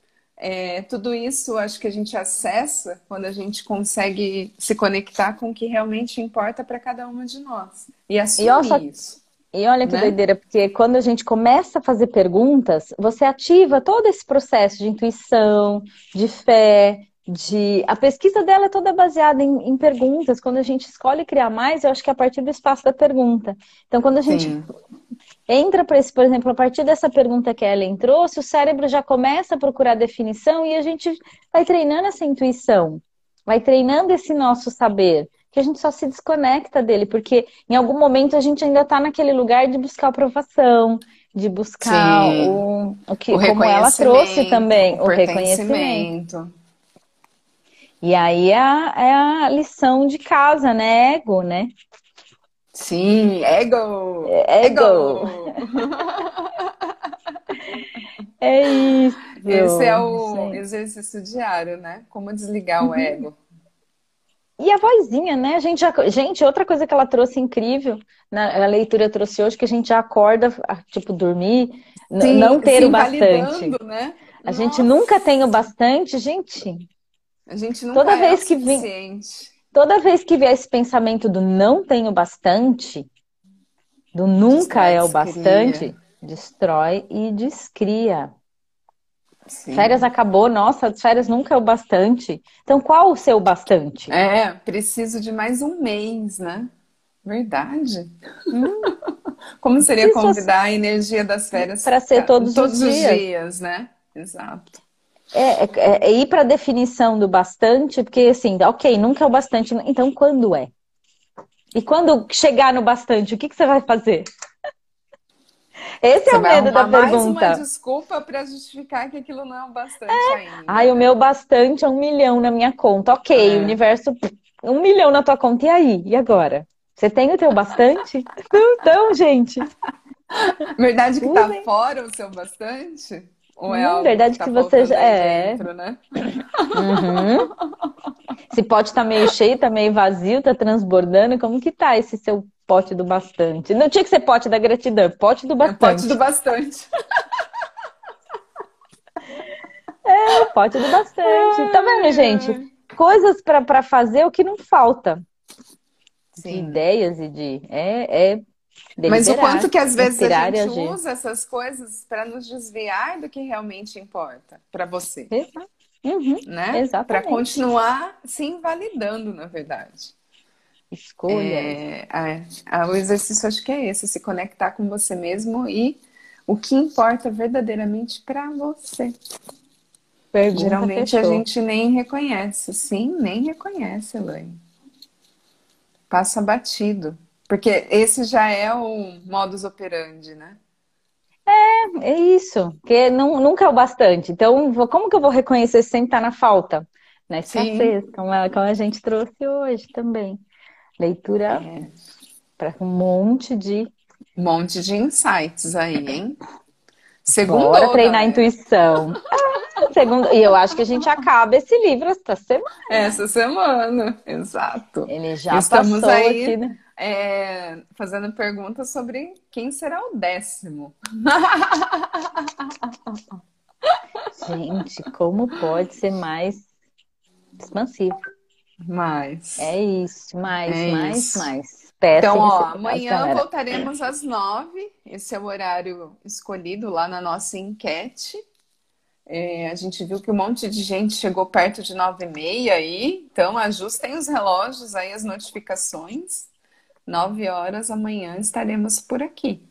[SPEAKER 3] é, tudo isso acho que a gente acessa quando a gente consegue se conectar com o que realmente importa para cada uma de nós. E assumir
[SPEAKER 2] e
[SPEAKER 3] isso.
[SPEAKER 2] E olha que né? doideira, porque quando a gente começa a fazer perguntas, você ativa todo esse processo de intuição, de fé, de. A pesquisa dela é toda baseada em, em perguntas. Quando a gente escolhe criar mais, eu acho que é a partir do espaço da pergunta. Então, quando a gente Sim. entra para esse, por exemplo, a partir dessa pergunta que a Ellen trouxe, o cérebro já começa a procurar definição e a gente vai treinando essa intuição, vai treinando esse nosso saber que a gente só se desconecta dele, porque em algum momento a gente ainda está naquele lugar de buscar aprovação, de buscar o, o que, o como ela trouxe também, o, o reconhecimento. E aí é a, é a lição de casa, né? Ego, né?
[SPEAKER 3] Sim, ego!
[SPEAKER 2] Ego! ego. É isso.
[SPEAKER 3] Esse é o
[SPEAKER 2] Sim.
[SPEAKER 3] exercício diário, né? Como desligar o ego.
[SPEAKER 2] E a vozinha, né? A gente, já... gente, outra coisa que ela trouxe incrível, na a leitura trouxe hoje, que a gente já acorda, ah, tipo, dormir,
[SPEAKER 3] Sim,
[SPEAKER 2] não ter o bastante.
[SPEAKER 3] né?
[SPEAKER 2] A gente
[SPEAKER 3] Nossa,
[SPEAKER 2] nunca tem o bastante, gente.
[SPEAKER 3] A gente nunca
[SPEAKER 2] Toda
[SPEAKER 3] é
[SPEAKER 2] vez
[SPEAKER 3] o
[SPEAKER 2] que vem-. Toda vez que vier esse pensamento do não tenho bastante, do nunca
[SPEAKER 3] Destrói,
[SPEAKER 2] é o bastante, destrói e descria.
[SPEAKER 3] Sim.
[SPEAKER 2] Férias acabou, nossa, férias nunca é o bastante. Então, qual o seu bastante?
[SPEAKER 3] É, preciso de mais um mês, né? Verdade. Como seria
[SPEAKER 2] Hum. Isso
[SPEAKER 3] convidar a energia das férias
[SPEAKER 2] Pra ser
[SPEAKER 3] ca-
[SPEAKER 2] todos os dias.
[SPEAKER 3] dias, né? Exato.
[SPEAKER 2] É, é- é ir para a definição do bastante, porque assim, ok, nunca é o bastante, então quando é? E quando chegar no bastante, o que que você vai fazer? Esse é
[SPEAKER 3] Você
[SPEAKER 2] o
[SPEAKER 3] vai
[SPEAKER 2] medo da
[SPEAKER 3] arrumar mais uma
[SPEAKER 2] pergunta.
[SPEAKER 3] desculpa para justificar que aquilo não é o bastante ainda.
[SPEAKER 2] Ai, o meu bastante é um milhão na minha conta. Ok,
[SPEAKER 3] É.
[SPEAKER 2] o universo, um milhão na tua conta. E aí? E agora? Você tem o teu bastante? Então, gente,
[SPEAKER 3] Verdade que tá fora o seu bastante? Ou é
[SPEAKER 2] Hum, verdade
[SPEAKER 3] que, tá
[SPEAKER 2] que você já- é.
[SPEAKER 3] dentro, né?
[SPEAKER 2] uhum. Esse pote tá meio cheio, tá meio vazio, tá transbordando. Como que tá esse seu pote do bastante? Não tinha que ser pote da gratidão, pote do
[SPEAKER 3] É
[SPEAKER 2] bastante.
[SPEAKER 3] pote do bastante.
[SPEAKER 2] É, pote do bastante. Tá vendo, gente? Coisas pra pra fazer o que não falta. De
[SPEAKER 3] Sim.
[SPEAKER 2] ideias e de. É, é
[SPEAKER 3] Mas o quanto que às vezes a gente
[SPEAKER 2] agir.
[SPEAKER 3] usa essas coisas para nos desviar do que realmente importa para você,
[SPEAKER 2] Exato. Uhum,
[SPEAKER 3] né? Para continuar se invalidando, na verdade.
[SPEAKER 2] Escolha.
[SPEAKER 3] É, é, é, o exercício acho que é esse, se conectar com você mesmo e o que importa verdadeiramente para você.
[SPEAKER 2] Pergunta
[SPEAKER 3] Geralmente a gente nem reconhece, sim, nem reconhece, Elaine. Passa batido. Porque esse já é o modus operandi, né?
[SPEAKER 2] É isso, porque não, nunca é o bastante. Então, como que eu vou reconhecer se sempre tá na falta? Na escassez, como a, como a gente trouxe hoje também. Leitura
[SPEAKER 3] É.
[SPEAKER 2] para um monte de.
[SPEAKER 3] Um monte de insights aí, hein? Segundo
[SPEAKER 2] Bora treinar a intuição. Segundo, e eu acho que a gente acaba esse livro esta semana.
[SPEAKER 3] Essa semana, exato.
[SPEAKER 2] Ele já
[SPEAKER 3] Estamos
[SPEAKER 2] passou
[SPEAKER 3] aí.
[SPEAKER 2] aqui, né?
[SPEAKER 3] É, fazendo perguntas sobre quem será o décimo.
[SPEAKER 2] Gente, como pode ser mais expansivo?
[SPEAKER 3] Mas.
[SPEAKER 2] É isso, mais,
[SPEAKER 3] É
[SPEAKER 2] mais,
[SPEAKER 3] isso.
[SPEAKER 2] mais. Peça
[SPEAKER 3] Então, ó, amanhã voltaremos às nove. Esse é o horário escolhido lá na nossa enquete. É, a gente viu que um monte de gente chegou perto de nove e meia aí. Então, ajustem os relógios aí, as notificações. Nove horas amanhã estaremos por aqui.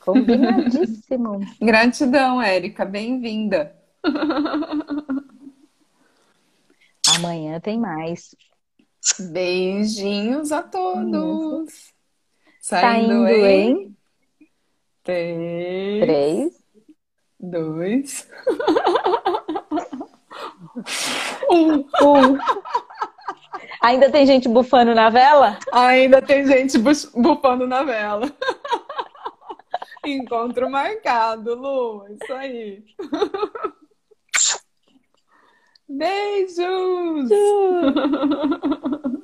[SPEAKER 2] Combinadíssimo.
[SPEAKER 3] Gratidão, Érica. Bem-vinda.
[SPEAKER 2] Amanhã tem mais.
[SPEAKER 3] Beijinhos a todos.
[SPEAKER 2] Saindo em
[SPEAKER 3] Três,
[SPEAKER 2] três.
[SPEAKER 3] dois, um.
[SPEAKER 2] Um. Ainda tem gente bufando na vela?
[SPEAKER 3] Ainda tem gente buf- bufando na vela. Encontro marcado, Lu. Isso aí. Beijos!